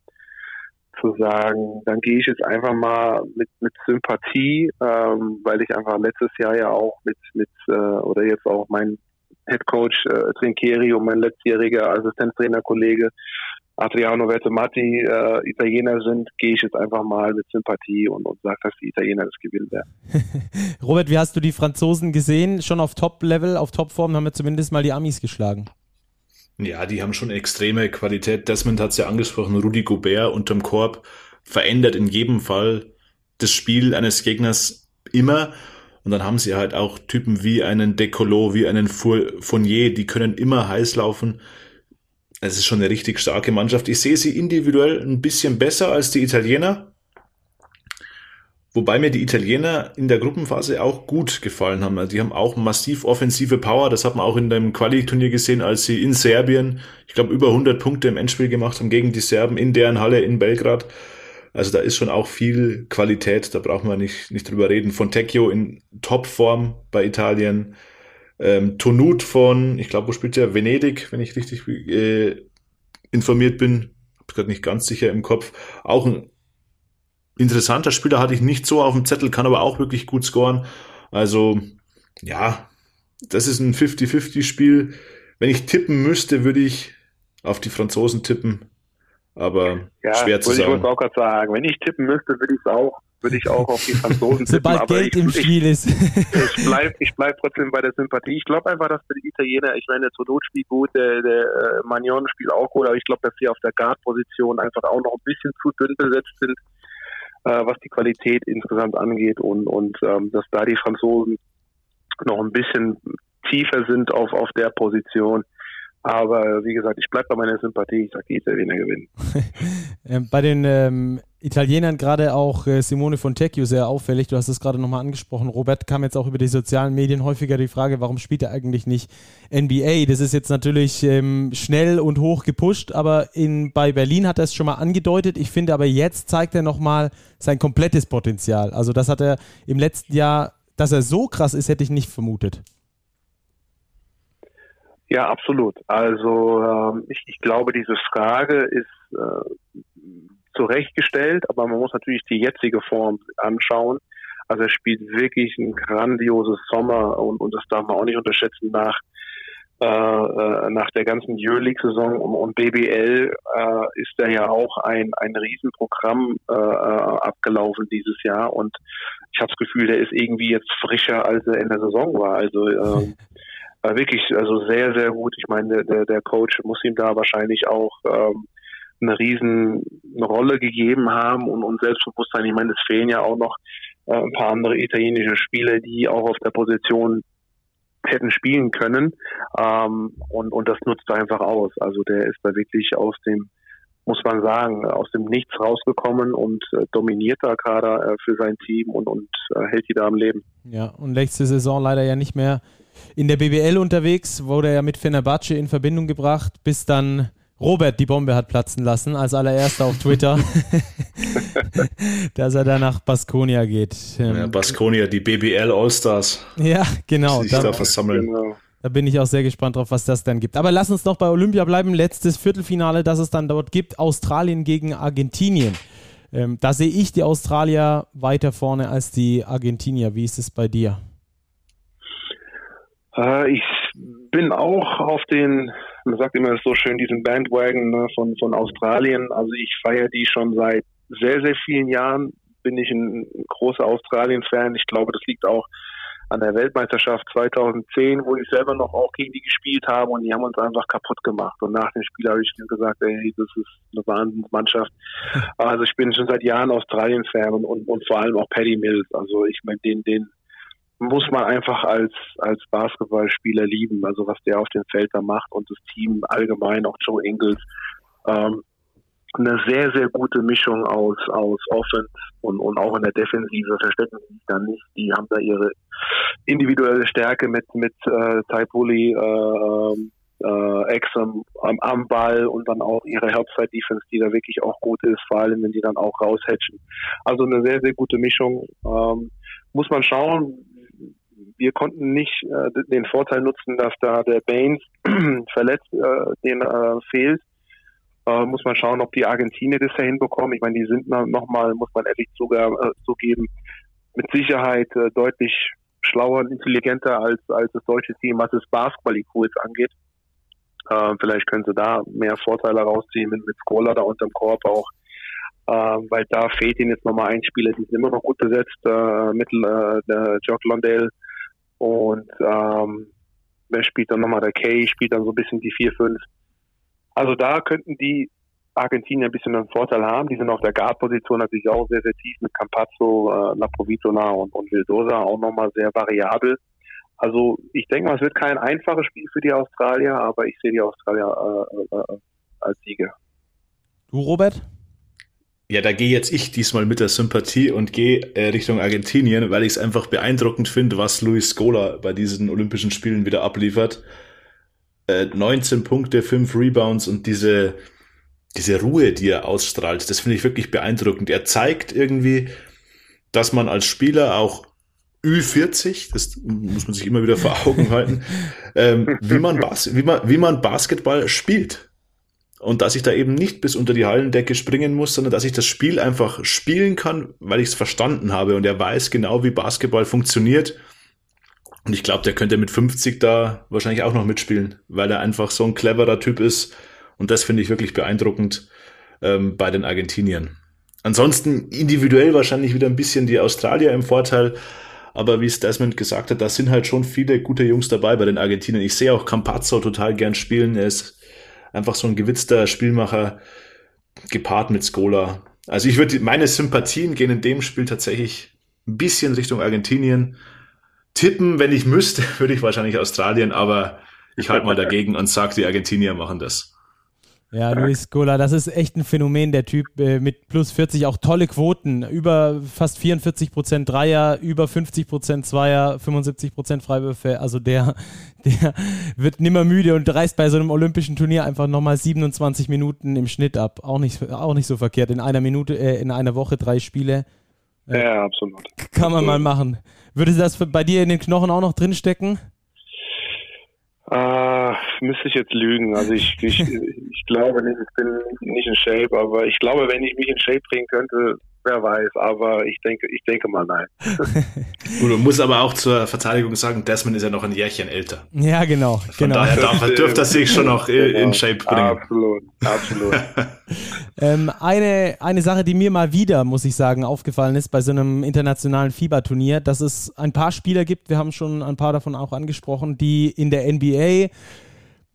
zu sagen, dann gehe ich jetzt einfach mal mit, mit Sympathie, ähm, weil ich einfach letztes Jahr ja auch mit, mit äh, oder jetzt auch mein Head Coach äh, Trincheri und mein letztjähriger Assistenztrainerkollege Adriano Vertematti äh, Italiener sind, gehe ich jetzt einfach mal mit Sympathie und, und sage, dass die Italiener das gewinnen werden. Robert, wie hast du die Franzosen gesehen? Schon auf Top-Level, auf Top-Form haben wir zumindest mal die Amis geschlagen. Ja, die haben schon extreme Qualität. Desmond hat es ja angesprochen, Rudi Gobert unterm Korb verändert in jedem Fall das Spiel eines Gegners immer. Und dann haben sie halt auch Typen wie einen Decolo, wie einen Fournier, die können immer heiß laufen. Es ist schon eine richtig starke Mannschaft. Ich sehe sie individuell ein bisschen besser als die Italiener. Wobei mir die Italiener in der Gruppenphase auch gut gefallen haben. Die haben auch massiv offensive Power. Das hat man auch in dem Quali-Turnier gesehen, als sie in Serbien, ich glaube, über 100 Punkte im Endspiel gemacht haben gegen die Serben in deren Halle in Belgrad. Also da ist schon auch viel Qualität, da brauchen wir nicht, nicht drüber reden. Von Tecchio in Topform bei Italien. Ähm, Tonut von, ich glaube, wo spielt er? Venedig, wenn ich richtig äh, informiert bin. Hab's gerade nicht ganz sicher im Kopf. Auch ein interessanter Spieler hatte ich nicht so auf dem Zettel, kann aber auch wirklich gut scoren. Also, ja, das ist ein 50-50-Spiel. Wenn ich tippen müsste, würde ich auf die Franzosen tippen. Aber ja, schwer zu sagen. Ich muss auch gerade sagen, wenn ich tippen müsste, würde ich es auch, würde ich auch auf die Franzosen tippen. Sobald Geld ich, im Spiel ist. ich bleibe ich bleib trotzdem bei der Sympathie. Ich glaube einfach, dass für die Italiener, ich meine, der Todot spielt gut, der, der äh, Magnon spielt auch gut, aber ich glaube, dass sie auf der Guard-Position einfach auch noch ein bisschen zu dünn besetzt sind, äh, was die Qualität insgesamt angeht und, und ähm, dass da die Franzosen noch ein bisschen tiefer sind auf, auf der Position. Aber wie gesagt, ich bleibe bei meiner Sympathie. Ich sage, die Italiener gewinnen. Ähm, bei den ähm, Italienern gerade auch äh, Simone Fontecchio sehr auffällig. Du hast es gerade nochmal angesprochen. Robert kam jetzt auch über die sozialen Medien häufiger die Frage, warum spielt er eigentlich nicht NBA? Das ist jetzt natürlich ähm, schnell und hoch gepusht, aber in, bei Berlin hat er es schon mal angedeutet. Ich finde aber jetzt zeigt er nochmal sein komplettes Potenzial. Also das hat er im letzten Jahr, dass er so krass ist, hätte ich nicht vermutet. Ja, absolut. Also ähm, ich, ich glaube, diese Frage ist äh, zurechtgestellt, aber man muss natürlich die jetzige Form anschauen. Also er spielt wirklich ein grandioses Sommer und, und das darf man auch nicht unterschätzen nach äh, äh nach der ganzen Euroleague-Saison und, und BBL äh, ist da ja auch ein, ein Riesenprogramm äh, äh, abgelaufen dieses Jahr und ich habe das Gefühl, der ist irgendwie jetzt frischer, als er in der Saison war. Also äh, war wirklich also sehr, sehr gut. Ich meine, der, der Coach muss ihm da wahrscheinlich auch ähm, eine riesen Rolle gegeben haben und, und Selbstbewusstsein. Ich meine, es fehlen ja auch noch äh, ein paar andere italienische Spieler, die auch auf der Position hätten spielen können. Ähm, und, und das nutzt er einfach aus. Also der ist da wirklich aus dem, muss man sagen, aus dem Nichts rausgekommen und äh, dominiert da gerade äh, für sein Team und, und äh, hält die da am Leben. Ja, und letzte Saison leider ja nicht mehr in der BBL unterwegs, wurde er ja mit Fenerbahce in Verbindung gebracht, bis dann Robert die Bombe hat platzen lassen, als allererster auf Twitter, dass er da nach Baskonia geht. Ähm, ja, Baskonia, die BBL Allstars. Ja, genau. Die sich da, da versammeln. Genau. Da bin ich auch sehr gespannt drauf, was das dann gibt. Aber lass uns noch bei Olympia bleiben. Letztes Viertelfinale, das es dann dort gibt. Australien gegen Argentinien. Ähm, da sehe ich die Australier weiter vorne als die Argentinier. Wie ist es bei dir? Äh, ich bin auch auf den, man sagt immer so schön, diesen Bandwagon ne, von, von Australien. Also ich feiere die schon seit sehr, sehr vielen Jahren. Bin ich ein großer Australien-Fan. Ich glaube, das liegt auch an der Weltmeisterschaft 2010, wo ich selber noch auch gegen die gespielt habe und die haben uns einfach kaputt gemacht. Und nach dem Spiel habe ich gesagt, ey, das ist eine Wahnsinnsmannschaft. Also ich bin schon seit Jahren Australien-Fan und, und, und vor allem auch Paddy Mills. Also ich meine, den, den muss man einfach als, als Basketballspieler lieben. Also was der auf dem Feld da macht und das Team allgemein, auch Joe Ingles. Ähm, eine sehr, sehr gute Mischung aus, aus Offense und, und auch in der Defensive verstecken sie sich da nicht. Die haben da ihre individuelle Stärke mit, mit äh, Ty Bully, äh, äh, Exum am, am Ball und dann auch ihre Herbstzeit-Defense, die da wirklich auch gut ist, vor allem wenn die dann auch raushatchen. Also eine sehr, sehr gute Mischung. Ähm, muss man schauen. Wir konnten nicht äh, den Vorteil nutzen, dass da der Baines verletzt, äh, den äh, fehlt äh, muss man schauen, ob die Argentinier das ja hinbekommen. Ich meine, die sind nochmal, muss man ehrlich äh, zugeben, mit Sicherheit äh, deutlich schlauer und intelligenter als, als das deutsche Team, was das Basketball-IQ jetzt angeht. Äh, vielleicht können sie da mehr Vorteile rausziehen mit, mit Skola da unterm Korb auch. Äh, weil da fehlt ihnen jetzt nochmal ein Spieler, die sind immer noch gut besetzt, äh, Mittel, äh, der Jock Londale und ähm, wer spielt dann nochmal, der Kay spielt dann so ein bisschen die 4-5. Also da könnten die Argentinier ein bisschen einen Vorteil haben. Die sind auf der Guard-Position natürlich auch sehr, sehr tief mit Campazzo, äh, Laprovitona und, und Vildosa auch nochmal sehr variabel. Also ich denke mal, es wird kein einfaches Spiel für die Australier, aber ich sehe die Australier äh, äh, als Sieger. Du, Robert? Ja, da gehe jetzt ich diesmal mit der Sympathie und gehe äh, Richtung Argentinien, weil ich es einfach beeindruckend finde, was Luis Scola bei diesen Olympischen Spielen wieder abliefert. 19 äh, Punkte, 5 Rebounds und diese, diese Ruhe, die er ausstrahlt, das finde ich wirklich beeindruckend. Er zeigt irgendwie, dass man als Spieler auch Ü40, das muss man sich immer wieder vor Augen halten, ähm, wie, man Bas wie, man, wie man Basketball spielt. Und dass ich da eben nicht bis unter die Hallendecke springen muss, sondern dass ich das Spiel einfach spielen kann, weil ich es verstanden habe. Und er weiß genau, wie Basketball funktioniert und ich glaube, der könnte mit 50 da wahrscheinlich auch noch mitspielen, weil er einfach so ein cleverer Typ ist. Und das finde ich wirklich beeindruckend ähm, bei den Argentiniern. Ansonsten individuell wahrscheinlich wieder ein bisschen die Australier im Vorteil. Aber wie es Desmond gesagt hat, da sind halt schon viele gute Jungs dabei bei den Argentiniern. Ich sehe auch Campazzo total gern spielen. Er ist einfach so ein gewitzter Spielmacher, gepaart mit Skola. Also ich würde, meine Sympathien gehen in dem Spiel tatsächlich ein bisschen Richtung Argentinien tippen, wenn ich müsste, würde ich wahrscheinlich Australien, aber ich halte mal dagegen und sage, die Argentinier machen das. Ja, Luis Gola, das ist echt ein Phänomen, der Typ äh, mit plus 40, auch tolle Quoten, über fast 44 Prozent Dreier, über 50 Prozent Zweier, 75 Prozent Freiwürfe, also der, der wird nimmer müde und reißt bei so einem olympischen Turnier einfach nochmal 27 Minuten im Schnitt ab, auch nicht, auch nicht so verkehrt, in einer Minute, äh, in einer Woche drei Spiele. Äh, ja, absolut. Kann man mal machen. Würde das bei dir in den Knochen auch noch drinstecken? Uh, müsste ich jetzt lügen. Also ich, ich, ich glaube nicht, ich bin nicht in Shape, aber ich glaube, wenn ich mich in Shape bringen könnte, Wer weiß, aber ich denke, ich denke mal nein. Gut, du musst aber auch zur Verteidigung sagen, Desmond ist ja noch ein Jährchen älter. Ja, genau. Von genau. daher darf, dürfte er sich schon noch genau. in Shape bringen. Absolut, absolut. ähm, eine, eine Sache, die mir mal wieder, muss ich sagen, aufgefallen ist bei so einem internationalen Fieberturnier, dass es ein paar Spieler gibt, wir haben schon ein paar davon auch angesprochen, die in der NBA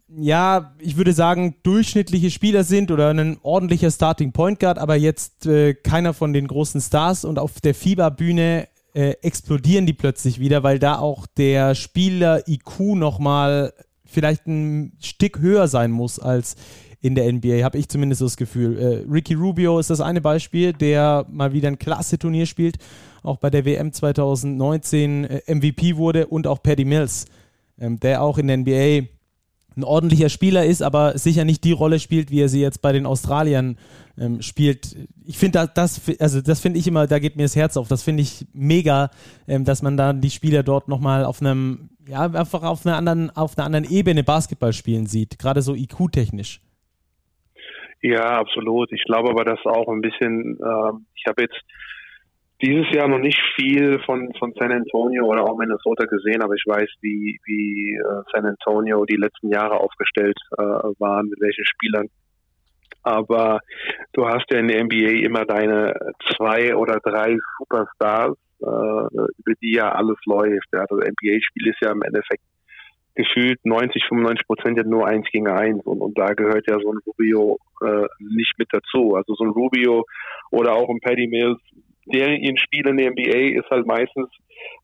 ja, ich würde sagen, durchschnittliche Spieler sind oder ein ordentlicher Starting Point Guard, aber jetzt äh, keiner von den großen Stars und auf der Fieberbühne äh, explodieren die plötzlich wieder, weil da auch der Spieler IQ nochmal vielleicht ein Stück höher sein muss als in der NBA, habe ich zumindest das Gefühl. Äh, Ricky Rubio ist das eine Beispiel, der mal wieder ein klasse Turnier spielt, auch bei der WM 2019 äh, MVP wurde und auch Paddy Mills, ähm, der auch in der NBA ein ordentlicher Spieler ist, aber sicher nicht die Rolle spielt, wie er sie jetzt bei den Australiern ähm, spielt. Ich finde das, also das finde ich immer, da geht mir das Herz auf. Das finde ich mega, ähm, dass man da die Spieler dort nochmal auf einem, ja, einfach auf einer anderen, auf einer anderen Ebene Basketball spielen sieht, gerade so IQ-technisch. Ja, absolut. Ich glaube aber, dass auch ein bisschen, äh, ich habe jetzt dieses Jahr noch nicht viel von, von San Antonio oder auch Minnesota gesehen, aber ich weiß, wie, wie äh, San Antonio die letzten Jahre aufgestellt äh, waren, mit welchen Spielern. Aber du hast ja in der NBA immer deine zwei oder drei Superstars, äh, über die ja alles läuft. Ja. Das NBA-Spiel ist ja im Endeffekt gefühlt 90, 95 Prozent ja nur eins gegen eins und, und da gehört ja so ein Rubio äh, nicht mit dazu. Also so ein Rubio oder auch ein Paddy Mills, der ihren Spiel in der NBA ist halt meistens,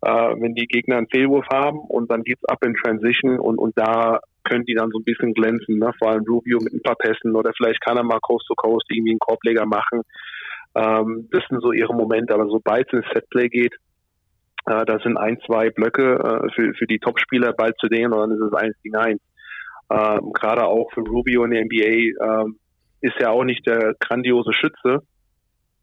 äh, wenn die Gegner einen Fehlwurf haben und dann geht's ab in Transition und, und da können die dann so ein bisschen glänzen, ne? vor allem Rubio mit ein paar Pässen oder vielleicht kann er mal Coast to Coast irgendwie einen Korbleger machen. Ähm, das sind so ihre Momente, aber sobald es ins Setplay geht, äh, da sind ein, zwei Blöcke äh, für, für die Topspieler bald zu denen und dann ist es eins gegen eins. Ähm, Gerade auch für Rubio in der NBA ähm, ist er auch nicht der grandiose Schütze,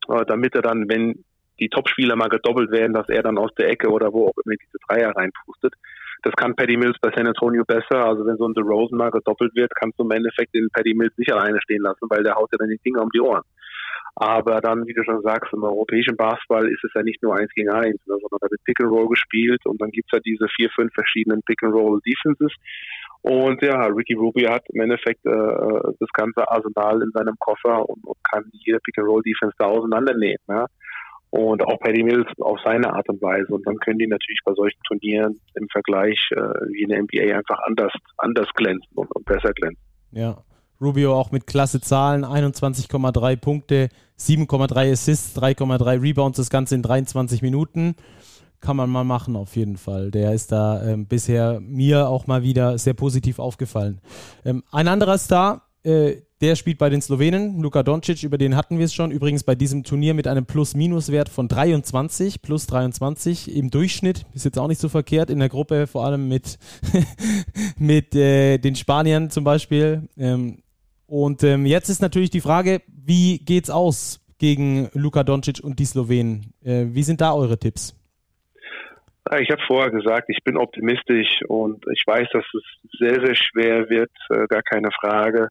äh, damit er dann, wenn die Topspieler mal gedoppelt werden, dass er dann aus der Ecke oder wo auch immer diese Dreier reinpustet. Das kann Paddy Mills bei San Antonio besser. Also wenn so ein DeRozan mal gedoppelt wird, kannst du im Endeffekt den Paddy Mills nicht alleine stehen lassen, weil der haut dir dann die Dinger um die Ohren. Aber dann, wie du schon sagst, im europäischen Basketball ist es ja nicht nur eins gegen eins, ne, sondern da wird Pick and Roll gespielt und dann gibt's ja diese vier, fünf verschiedenen Pick and Roll Defenses. Und ja, Ricky Rubio hat im Endeffekt äh, das ganze Arsenal in seinem Koffer und, und kann jede Pick and Roll Defense da auseinandernehmen. Ja und auch Paddy Mills auf seine Art und Weise. Und dann können die natürlich bei solchen Turnieren im Vergleich äh, wie in der NBA einfach anders, anders glänzen und, und besser glänzen. Ja. Rubio auch mit klasse Zahlen, 21,3 Punkte, 7,3 Assists, 3,3 Rebounds, das Ganze in 23 Minuten. Kann man mal machen, auf jeden Fall. Der ist da ähm, bisher mir auch mal wieder sehr positiv aufgefallen. Ähm, ein anderer Star, äh, der spielt bei den Slowenen, Luka Doncic, über den hatten wir es schon. Übrigens bei diesem Turnier mit einem Plus-Minus-Wert von 23, plus 23 im Durchschnitt. Ist jetzt auch nicht so verkehrt in der Gruppe, vor allem mit, mit äh, den Spaniern zum Beispiel. Ähm, und ähm, jetzt ist natürlich die Frage, wie geht's aus gegen Luka Doncic und die Slowenen? Äh, wie sind da eure Tipps? Ich habe vorher gesagt, ich bin optimistisch und ich weiß, dass es sehr, sehr schwer wird, äh, gar keine Frage.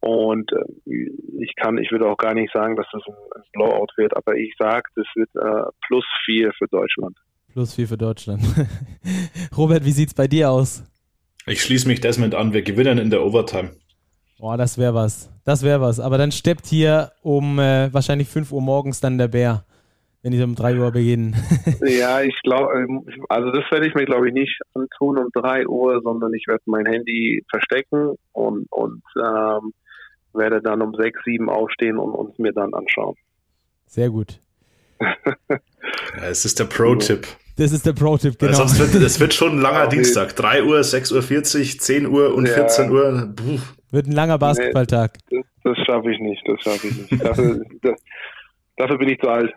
Und äh, ich kann, ich würde auch gar nicht sagen, dass das ein, Blowout wird, aber ich sage, das wird äh, plus vier für Deutschland. Plus vier für Deutschland. Robert, wie sieht's bei dir aus? Ich schließe mich Desmond an, wir gewinnen in der Overtime. Boah, das wäre was. Das wäre was. Aber dann steppt hier um äh, wahrscheinlich 5 Uhr morgens dann der Bär, wenn die um 3 Uhr beginnen. ja, ich glaube, ähm, also das werde ich mir glaube ich nicht antun um 3 Uhr, sondern ich werde mein Handy verstecken und, und ähm, werde dann um sechs, sieben aufstehen und uns mir dann anschauen. Sehr gut. ja, es ist der Pro-Tipp. Das ist der Pro-Tipp, genau. Sonst wird, es wird schon ein langer okay. Dienstag. 3 Uhr, 6 Uhr 40, 10 Uhr und ja. 14 Uhr. Puh. Wird ein langer Basketballtag. Nee, das, das schaffe ich nicht, das schaffe ich nicht. Dafür, das, dafür bin ich zu alt.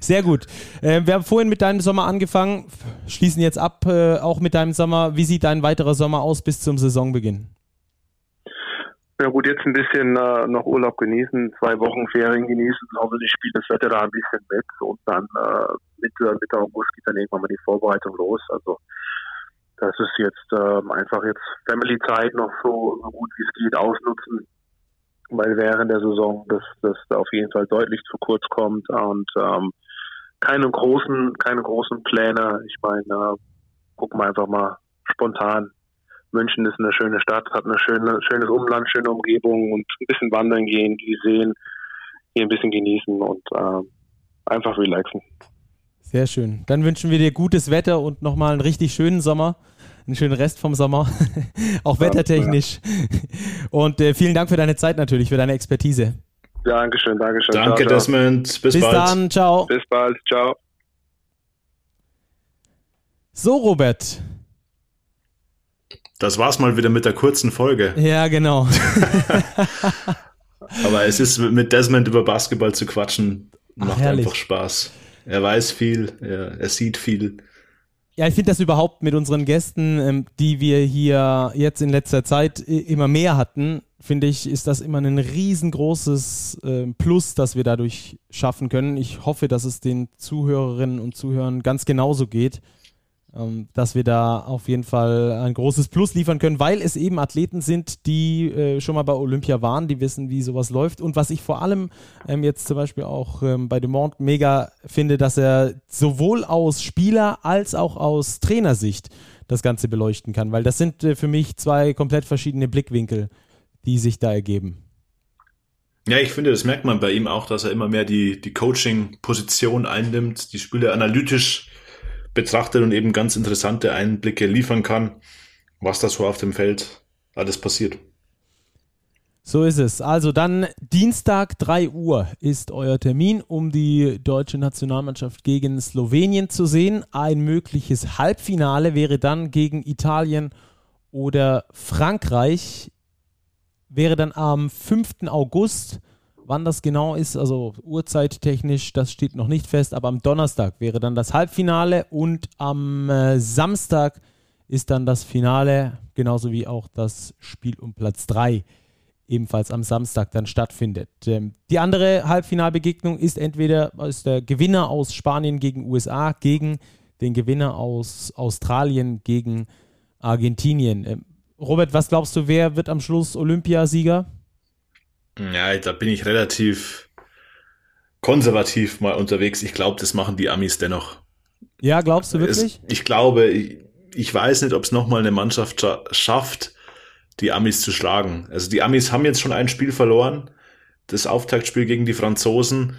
Sehr gut. Äh, wir haben vorhin mit deinem Sommer angefangen, schließen jetzt ab, äh, auch mit deinem Sommer. Wie sieht dein weiterer Sommer aus bis zum Saisonbeginn? Ja gut, jetzt ein bisschen äh, noch Urlaub genießen, zwei Wochen Ferien genießen, hoffentlich spielt das Wetter da ein bisschen mit und dann äh, Mitte, Mitte August geht dann irgendwann mal die Vorbereitung los. Also das ist jetzt äh, einfach jetzt Family-Zeit noch so, so gut wie es geht ausnutzen, weil während der Saison das, das auf jeden Fall deutlich zu kurz kommt und ähm, keine großen, keine großen Pläne. Ich meine, äh, gucken wir einfach mal spontan München ist eine schöne Stadt, hat ein schöne, schönes Umland, schöne Umgebung und ein bisschen wandern gehen, die sehen, hier ein bisschen genießen und äh, einfach relaxen. Sehr schön. Dann wünschen wir dir gutes Wetter und nochmal einen richtig schönen Sommer. Einen schönen Rest vom Sommer. Auch wettertechnisch. Ja. Und äh, vielen Dank für deine Zeit natürlich, für deine Expertise. Ja, Dankeschön, Dankeschön. Danke, ciao, Desmond. Bis, Bis bald. Bis dann, ciao. Bis bald, ciao. So, Robert. Das war's mal wieder mit der kurzen Folge. Ja, genau. Aber es ist mit Desmond über Basketball zu quatschen, macht Ach, einfach Spaß. Er weiß viel, er, er sieht viel. Ja, ich finde das überhaupt mit unseren Gästen, ähm, die wir hier jetzt in letzter Zeit immer mehr hatten, finde ich, ist das immer ein riesengroßes äh, Plus, das wir dadurch schaffen können. Ich hoffe, dass es den Zuhörerinnen und Zuhörern ganz genauso geht. Ähm, dass wir da auf jeden Fall ein großes Plus liefern können, weil es eben Athleten sind, die äh, schon mal bei Olympia waren, die wissen, wie sowas läuft. Und was ich vor allem ähm, jetzt zum Beispiel auch ähm, bei Dumont mega finde, dass er sowohl aus Spieler- als auch aus Trainersicht das Ganze beleuchten kann, weil das sind äh, für mich zwei komplett verschiedene Blickwinkel, die sich da ergeben. Ja, ich finde, das merkt man bei ihm auch, dass er immer mehr die, die Coaching-Position einnimmt, die Spiele analytisch betrachtet und eben ganz interessante Einblicke liefern kann, was da so auf dem Feld alles passiert. So ist es. Also dann Dienstag 3 Uhr ist euer Termin, um die deutsche Nationalmannschaft gegen Slowenien zu sehen. Ein mögliches Halbfinale wäre dann gegen Italien oder Frankreich. Wäre dann am 5. August. Wann das genau ist, also uhrzeittechnisch, das steht noch nicht fest, aber am Donnerstag wäre dann das Halbfinale und am äh, Samstag ist dann das Finale, genauso wie auch das Spiel um Platz 3 ebenfalls am Samstag dann stattfindet. Ähm, die andere Halbfinalbegegnung ist entweder ist der Gewinner aus Spanien gegen USA gegen den Gewinner aus Australien gegen Argentinien. Ähm, Robert, was glaubst du, wer wird am Schluss Olympiasieger? Ja, da bin ich relativ konservativ mal unterwegs. Ich glaube, das machen die Amis dennoch. Ja, glaubst du wirklich? Es, ich glaube, ich, ich weiß nicht, ob es nochmal eine Mannschaft scha schafft, die Amis zu schlagen. Also die Amis haben jetzt schon ein Spiel verloren, das Auftaktspiel gegen die Franzosen.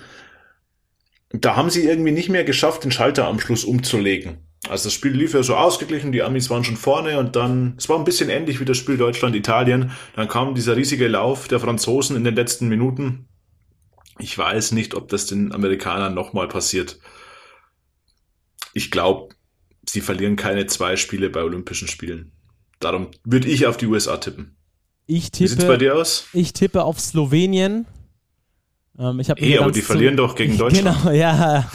Da haben sie irgendwie nicht mehr geschafft, den Schalter am Schluss umzulegen. Also das Spiel lief ja so ausgeglichen, die Amis waren schon vorne und dann, es war ein bisschen ähnlich wie das Spiel Deutschland-Italien. Dann kam dieser riesige Lauf der Franzosen in den letzten Minuten. Ich weiß nicht, ob das den Amerikanern nochmal passiert. Ich glaube, sie verlieren keine zwei Spiele bei Olympischen Spielen. Darum würde ich auf die USA tippen. Ich tippe, Wie sieht's bei dir aus? Ich tippe auf Slowenien. Ähm, ich hey, aber die verlieren doch gegen Deutschland. Genau, ja.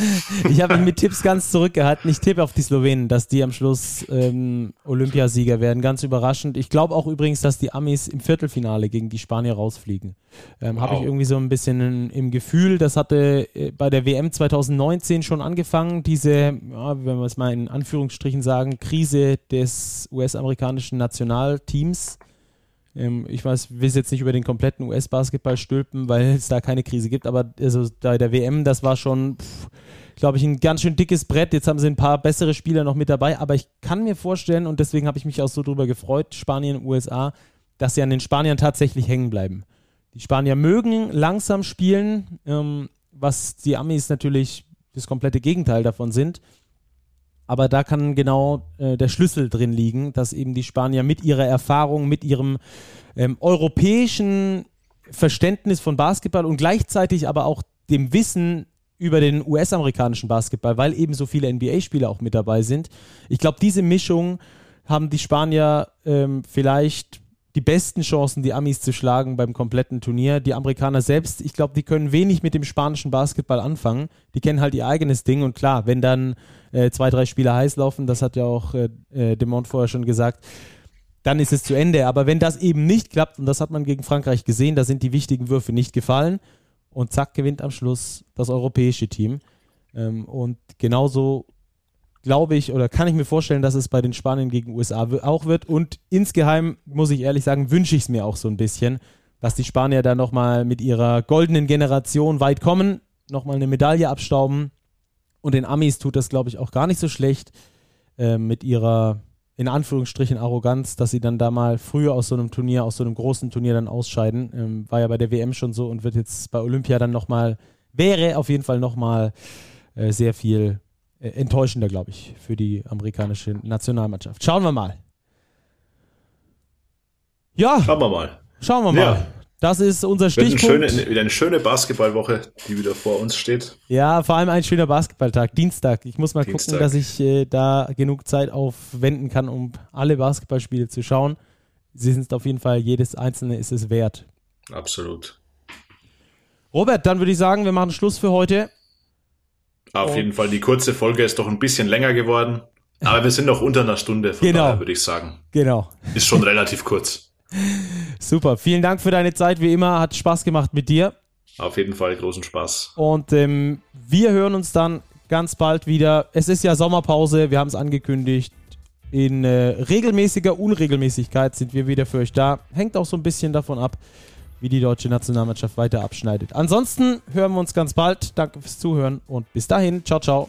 Ich habe mich mit Tipps ganz zurückgehalten. Ich tippe auf die Slowenen, dass die am Schluss ähm, Olympiasieger werden. Ganz überraschend. Ich glaube auch übrigens, dass die Amis im Viertelfinale gegen die Spanier rausfliegen. Ähm, wow. Habe ich irgendwie so ein bisschen im Gefühl. Das hatte äh, bei der WM 2019 schon angefangen. Diese, ja, wenn wir es mal in Anführungsstrichen sagen, Krise des US-amerikanischen Nationalteams ich weiß, will jetzt nicht über den kompletten US-Basketball stülpen, weil es da keine Krise gibt, aber also bei der WM, das war schon, glaube ich, ein ganz schön dickes Brett. Jetzt haben sie ein paar bessere Spieler noch mit dabei, aber ich kann mir vorstellen, und deswegen habe ich mich auch so drüber gefreut, Spanien, USA, dass sie an den Spaniern tatsächlich hängen bleiben. Die Spanier mögen langsam spielen, ähm, was die Amis natürlich das komplette Gegenteil davon sind. Aber da kann genau äh, der Schlüssel drin liegen, dass eben die Spanier mit ihrer Erfahrung, mit ihrem ähm, europäischen Verständnis von Basketball und gleichzeitig aber auch dem Wissen über den US-amerikanischen Basketball, weil eben so viele NBA-Spieler auch mit dabei sind. Ich glaube, diese Mischung haben die Spanier ähm, vielleicht die besten Chancen, die Amis zu schlagen beim kompletten Turnier. Die Amerikaner selbst, ich glaube, die können wenig mit dem spanischen Basketball anfangen. Die kennen halt ihr eigenes Ding und klar, wenn dann äh, zwei, drei Spieler heiß laufen, das hat ja auch äh, äh, Demont vorher schon gesagt, dann ist es zu Ende. Aber wenn das eben nicht klappt, und das hat man gegen Frankreich gesehen, da sind die wichtigen Würfe nicht gefallen und zack, gewinnt am Schluss das europäische Team. Ähm, und genauso glaube ich oder kann ich mir vorstellen, dass es bei den Spaniern gegen USA auch wird. Und insgeheim, muss ich ehrlich sagen, wünsche ich es mir auch so ein bisschen, dass die Spanier da nochmal mit ihrer goldenen Generation weit kommen, nochmal eine Medaille abstauben. Und den Amis tut das, glaube ich, auch gar nicht so schlecht äh, mit ihrer, in Anführungsstrichen, Arroganz, dass sie dann da mal früher aus so einem Turnier, aus so einem großen Turnier dann ausscheiden. Ähm, war ja bei der WM schon so und wird jetzt bei Olympia dann nochmal, wäre auf jeden Fall nochmal äh, sehr viel äh, enttäuschender, glaube ich, für die amerikanische Nationalmannschaft. Schauen wir mal. Ja. Schauen wir mal. Schauen wir mal. Ja. Das ist unser Stichpunkt. Eine schöne, wieder eine schöne Basketballwoche, die wieder vor uns steht. Ja, vor allem ein schöner Basketballtag, Dienstag. Ich muss mal Dienstag. gucken, dass ich äh, da genug Zeit aufwenden kann, um alle Basketballspiele zu schauen. Sie sind auf jeden Fall, jedes einzelne ist es wert. Absolut. Robert, dann würde ich sagen, wir machen Schluss für heute. Auf Und jeden Fall, die kurze Folge ist doch ein bisschen länger geworden. Aber wir sind noch unter einer Stunde, von genau. daher würde ich sagen. Genau. Ist schon relativ kurz. Super, vielen Dank für deine Zeit, wie immer. Hat Spaß gemacht mit dir. Auf jeden Fall großen Spaß. Und ähm, wir hören uns dann ganz bald wieder. Es ist ja Sommerpause, wir haben es angekündigt. In äh, regelmäßiger Unregelmäßigkeit sind wir wieder für euch da. Hängt auch so ein bisschen davon ab, wie die deutsche Nationalmannschaft weiter abschneidet. Ansonsten hören wir uns ganz bald. Danke fürs Zuhören und bis dahin. Ciao, ciao.